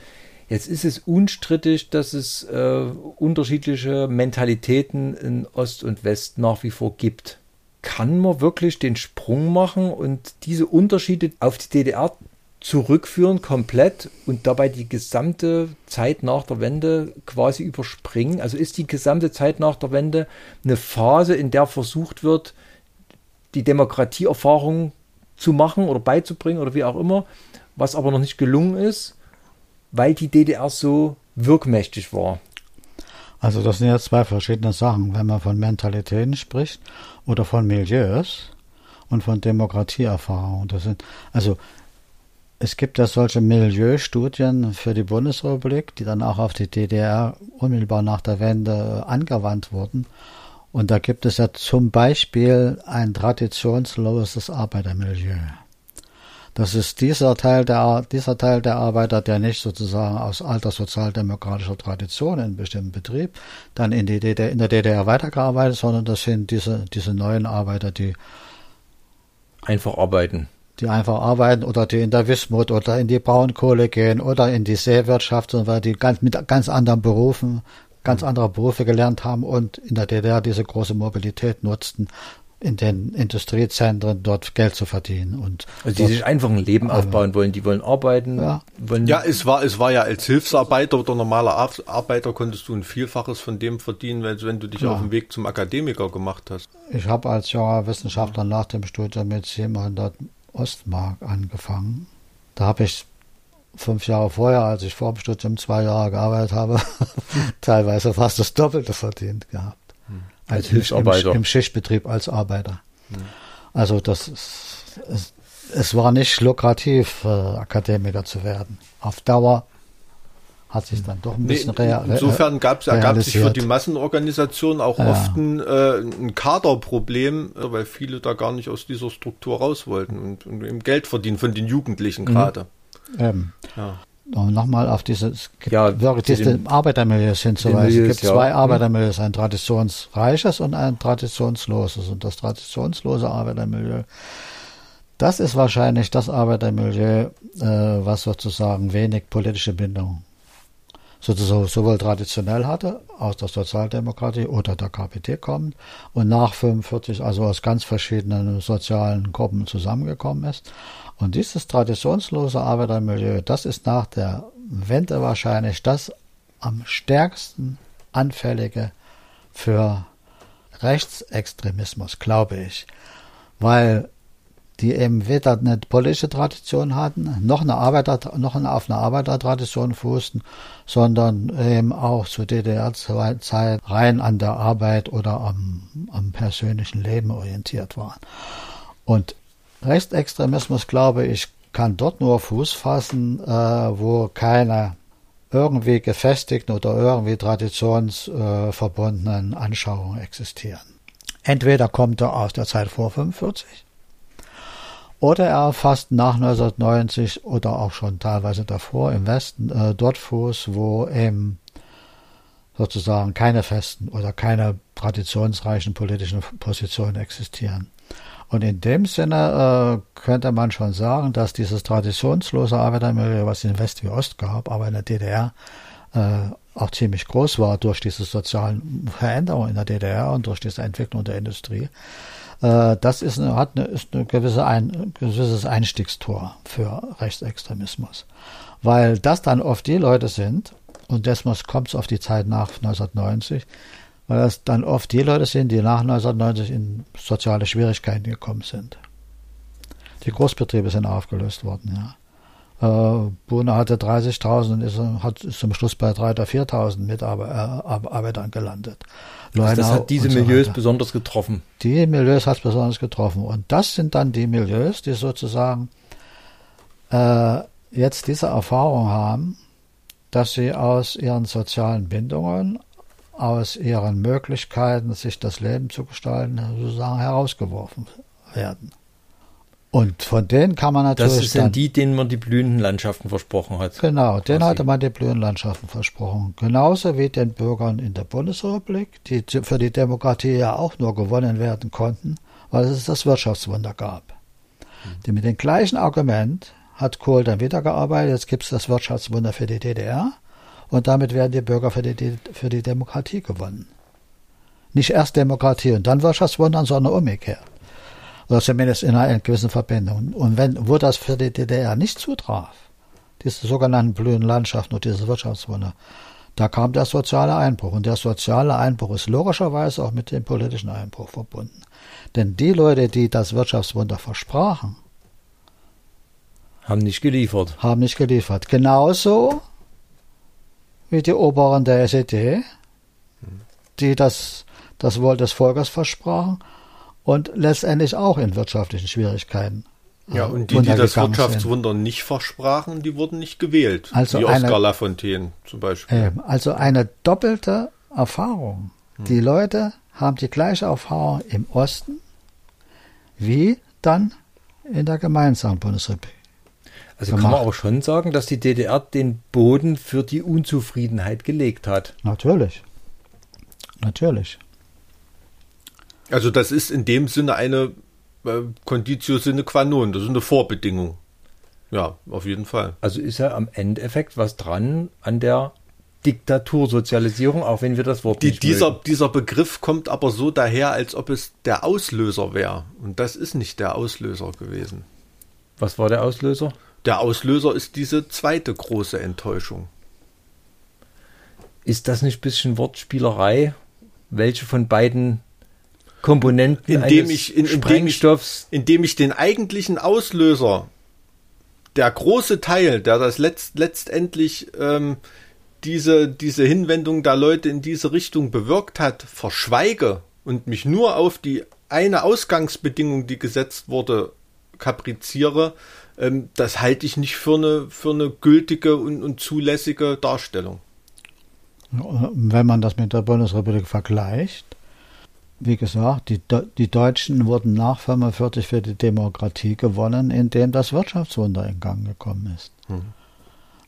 Jetzt ist es unstrittig, dass es äh, unterschiedliche Mentalitäten in Ost und West nach wie vor gibt. Kann man wirklich den Sprung machen und diese Unterschiede auf die DDR zurückführen komplett und dabei die gesamte Zeit nach der Wende quasi überspringen? Also ist die gesamte Zeit nach der Wende eine Phase, in der versucht wird, die Demokratieerfahrung zu machen oder beizubringen oder wie auch immer, was aber noch nicht gelungen ist, weil die DDR so wirkmächtig war? Also das sind ja zwei verschiedene Sachen, wenn man von Mentalitäten spricht oder von Milieus und von Demokratieerfahrung. Das sind also es gibt ja solche Milieustudien für die Bundesrepublik, die dann auch auf die DDR unmittelbar nach der Wende angewandt wurden. Und da gibt es ja zum Beispiel ein traditionsloses Arbeitermilieu. Das ist dieser Teil der, dieser Teil der Arbeiter, der nicht sozusagen aus alter sozialdemokratischer Tradition in bestimmten Betrieb dann in, die DDR, in der DDR weitergearbeitet, sondern das sind diese, diese neuen Arbeiter, die einfach arbeiten die einfach arbeiten oder die in der Wismut oder in die Braunkohle gehen oder in die Seewirtschaft, weil die ganz, mit ganz anderen Berufen, ganz mhm. andere Berufe gelernt haben und in der DDR diese große Mobilität nutzten, in den Industriezentren dort Geld zu verdienen und also die sich einfach ein Leben aufbauen wollen, die wollen arbeiten. Ja. Wollen ja, es war es war ja als Hilfsarbeiter oder normaler Arbeiter konntest du ein Vielfaches von dem verdienen, wenn du dich ja. auf dem Weg zum Akademiker gemacht hast. Ich habe als junger Wissenschaftler nach dem Studium mit 700 Ostmark angefangen. Da habe ich fünf Jahre vorher, als ich vor dem Studium zwei Jahre gearbeitet habe, teilweise fast das Doppelte verdient gehabt. Hm. Als, Hilfsarbeiter. Im, Im, Schichtbetrieb als Arbeiter. Hm. Also das ist, es, es war nicht lukrativ, äh, Akademiker zu werden. Auf Dauer hat sich dann doch ein bisschen nee, real, Insofern gab es ergab sich für die Massenorganisation auch ja. oft ein, äh, ein Kaderproblem, äh, weil viele da gar nicht aus dieser Struktur raus wollten und, und eben Geld verdienen von den Jugendlichen mhm. gerade. Ähm. Ja. Nochmal auf dieses ja, diese Arbeitermilieus hinzuweisen. Es gibt zwei ja. Arbeitermilieus, ein traditionsreiches und ein traditionsloses. Und das traditionslose Arbeitermilieu, das ist wahrscheinlich das Arbeitermilieu, äh, was sozusagen wenig politische Bindung sozusagen sowohl traditionell hatte, aus der Sozialdemokratie oder der KPD kommt und nach 45 also aus ganz verschiedenen sozialen Gruppen zusammengekommen ist. Und dieses traditionslose Arbeitermilieu, das ist nach der Wende wahrscheinlich das am stärksten anfällige für Rechtsextremismus, glaube ich. Weil die eben weder eine politische Tradition hatten, noch eine Arbeiter, noch eine, auf eine Arbeitertradition fußten, sondern eben auch zu DDR-Zeit rein an der Arbeit oder am, am persönlichen Leben orientiert waren. Und Rechtsextremismus, glaube ich, kann dort nur Fuß fassen, äh, wo keine irgendwie gefestigten oder irgendwie traditionsverbundenen Anschauungen existieren. Entweder kommt er aus der Zeit vor 45 oder er fasst nach 1990 oder auch schon teilweise davor im Westen äh, dort Fuß, wo eben sozusagen keine festen oder keine traditionsreichen politischen Positionen existieren. Und in dem Sinne äh, könnte man schon sagen, dass dieses traditionslose Arbeitermilieu, was in West wie Ost gab, aber in der DDR äh, auch ziemlich groß war durch diese sozialen Veränderungen in der DDR und durch diese Entwicklung der Industrie, Äh, das ist eine, hat eine, ist ein gewisse ein, gewisses Einstiegstor für Rechtsextremismus. Weil das dann oft die Leute sind, und deshalb kommt es auf die Zeit nach 1990, weil das dann oft die Leute sind, die nach 1990 in soziale Schwierigkeiten gekommen sind. Die Großbetriebe sind aufgelöst worden, ja. Äh, Bune hatte 30.000 und ist, hat, ist zum Schluss bei 3.000 oder 4.000 Mitarbeitern gelandet. Also das hat diese so Milieus besonders getroffen. Die Milieus hat es besonders getroffen. Und das sind dann die Milieus, die sozusagen äh, jetzt diese Erfahrung haben, dass sie aus ihren sozialen Bindungen, aus ihren Möglichkeiten, sich das Leben zu gestalten, sozusagen herausgeworfen werden. Und von denen kann man natürlich. Das sind die, denen man die blühenden Landschaften versprochen hat. Genau, denen hatte man die blühenden Landschaften versprochen. Genauso wie den Bürgern in der Bundesrepublik, die für die Demokratie ja auch nur gewonnen werden konnten, weil es das Wirtschaftswunder gab. Die mit dem gleichen Argument hat Kohl dann wieder gearbeitet, jetzt gibt es das Wirtschaftswunder für die DDR und damit werden die Bürger für die, für die Demokratie gewonnen. Nicht erst Demokratie und dann Wirtschaftswunder, sondern umgekehrt oder zumindest in einer gewissen Verbindung. Und wenn, wo das für die DDR nicht zutraf, diese sogenannten blühenden Landschaften und diese Wirtschaftswunder, da kam der soziale Einbruch. Und der soziale Einbruch ist logischerweise auch mit dem politischen Einbruch verbunden. Denn die Leute, die das Wirtschaftswunder versprachen, haben nicht geliefert. Haben nicht geliefert. Genauso wie die Oberen der SED, die das, das Wohl des Volkes versprachen und letztendlich auch in wirtschaftlichen Schwierigkeiten. Ja, und die, die das Wirtschaftswunder sind. nicht versprachen, die wurden nicht gewählt. Also wie Oscar Lafontaine zum Beispiel. Äh, also eine doppelte Erfahrung. Hm. Die Leute haben die gleiche Erfahrung im Osten wie dann in der gemeinsamen Bundesrepublik. Also gemacht. kann man auch schon sagen, dass die DDR den Boden für die Unzufriedenheit gelegt hat. Natürlich. Natürlich. Also das ist in dem Sinne eine äh, Conditio sine qua non, das ist eine Vorbedingung. Ja, auf jeden Fall. Also ist ja am Endeffekt was dran an der Diktatursozialisierung, auch wenn wir das Wort Die, nicht dieser, mögen. dieser Begriff kommt aber so daher, als ob es der Auslöser wäre. Und das ist nicht der Auslöser gewesen. Was war der Auslöser? Der Auslöser ist diese zweite große Enttäuschung. Ist das nicht ein bisschen Wortspielerei? Welche von beiden Komponenten indem ich, in, Sprengstoffs. Indem ich, indem ich den eigentlichen Auslöser, der große Teil, der das letzt, letztendlich ähm, diese, diese Hinwendung der Leute in diese Richtung bewirkt hat, verschweige und mich nur auf die eine Ausgangsbedingung, die gesetzt wurde, kapriziere, ähm, das halte ich nicht für eine, für eine gültige und, und zulässige Darstellung. Wenn man das mit der Bundesrepublik vergleicht, wie gesagt, die, die Deutschen wurden nach 45 für die Demokratie gewonnen, indem das Wirtschaftswunder in Gang gekommen ist. Hm.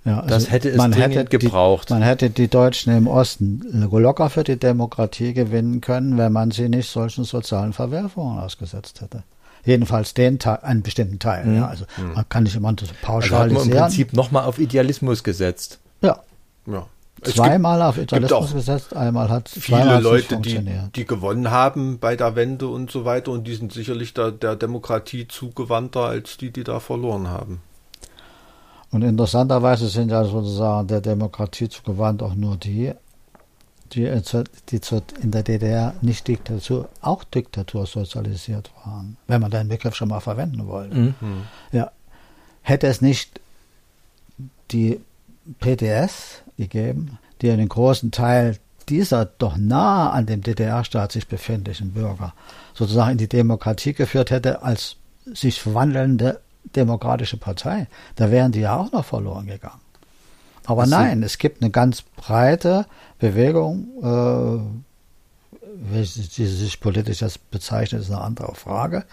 Ja, also das hätte es man hätte gebraucht. Die, man hätte die Deutschen im Osten locker für die Demokratie gewinnen können, wenn man sie nicht solchen sozialen Verwerfungen ausgesetzt hätte. Jedenfalls den Teil, einen bestimmten Teil. Mhm. Ja, also mhm. man kann nicht immer pauschalisieren. Also hat man im Prinzip nochmal auf Idealismus gesetzt. Ja. Ja. Zweimal auf Italismus gesetzt, einmal hat viele Leute, die, die gewonnen haben bei der Wende und so weiter und die sind sicherlich der, der Demokratie zugewandter als die, die da verloren haben. Und interessanterweise sind ja sozusagen der Demokratie zugewandt auch nur die, die, die in der DDR nicht Diktatur, auch Diktatur sozialisiert waren, wenn man den Begriff schon mal verwenden wollte. Mhm. Ja. Hätte es nicht die PDS gegeben, die einen großen Teil dieser doch nahe an dem DDR-Staat sich befindlichen Bürger sozusagen in die Demokratie geführt hätte als sich verwandelnde demokratische Partei, da wären die ja auch noch verloren gegangen. Aber das nein, es gibt eine ganz breite Bewegung, äh, wie sie sich politisch das bezeichnet, ist eine andere Frage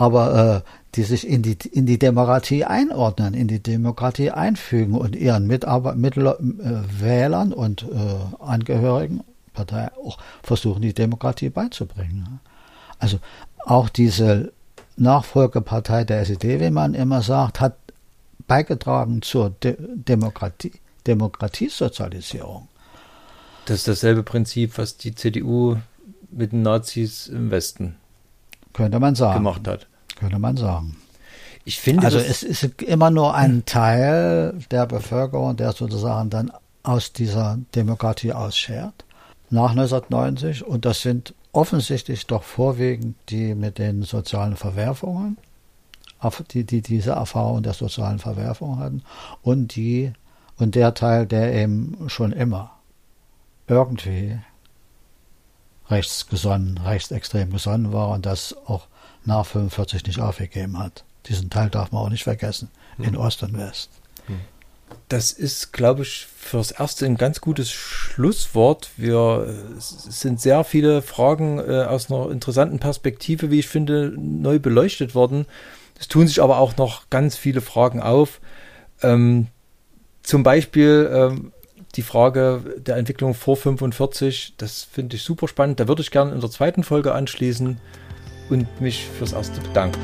aber äh, die sich in die, in die Demokratie einordnen, in die Demokratie einfügen und ihren Mitarbeit Mittel, äh, Wählern und äh, Angehörigen Partei auch versuchen, die Demokratie beizubringen. Also auch diese Nachfolgepartei der SED, wie man immer sagt, hat beigetragen zur De Demokratie, Demokratiesozialisierung. Das ist dasselbe Prinzip, was die CDU mit den Nazis im Westen könnte man sagen. gemacht hat. Könnte man sagen. Ich finde, Also es ist immer nur ein Teil der Bevölkerung, der sozusagen dann aus dieser Demokratie ausschert, nach 1990. Und das sind offensichtlich doch vorwiegend die mit den sozialen Verwerfungen, die, die diese Erfahrung der sozialen Verwerfung hatten, und die und der Teil, der eben schon immer irgendwie rechtsgesonnen, rechtsextrem gesonnen war und das auch nach 45 nicht aufgegeben hat. Diesen Teil darf man auch nicht vergessen, in Ost und West. Das ist, glaube ich, fürs Erste ein ganz gutes Schlusswort. Wir äh, sind sehr viele Fragen äh, aus einer interessanten Perspektive, wie ich finde, neu beleuchtet worden. Es tun sich aber auch noch ganz viele Fragen auf. Ähm, zum Beispiel ähm, die Frage der Entwicklung vor 45. Das finde ich super spannend. Da würde ich gerne in der zweiten Folge anschließen und mich fürs Erste bedanken.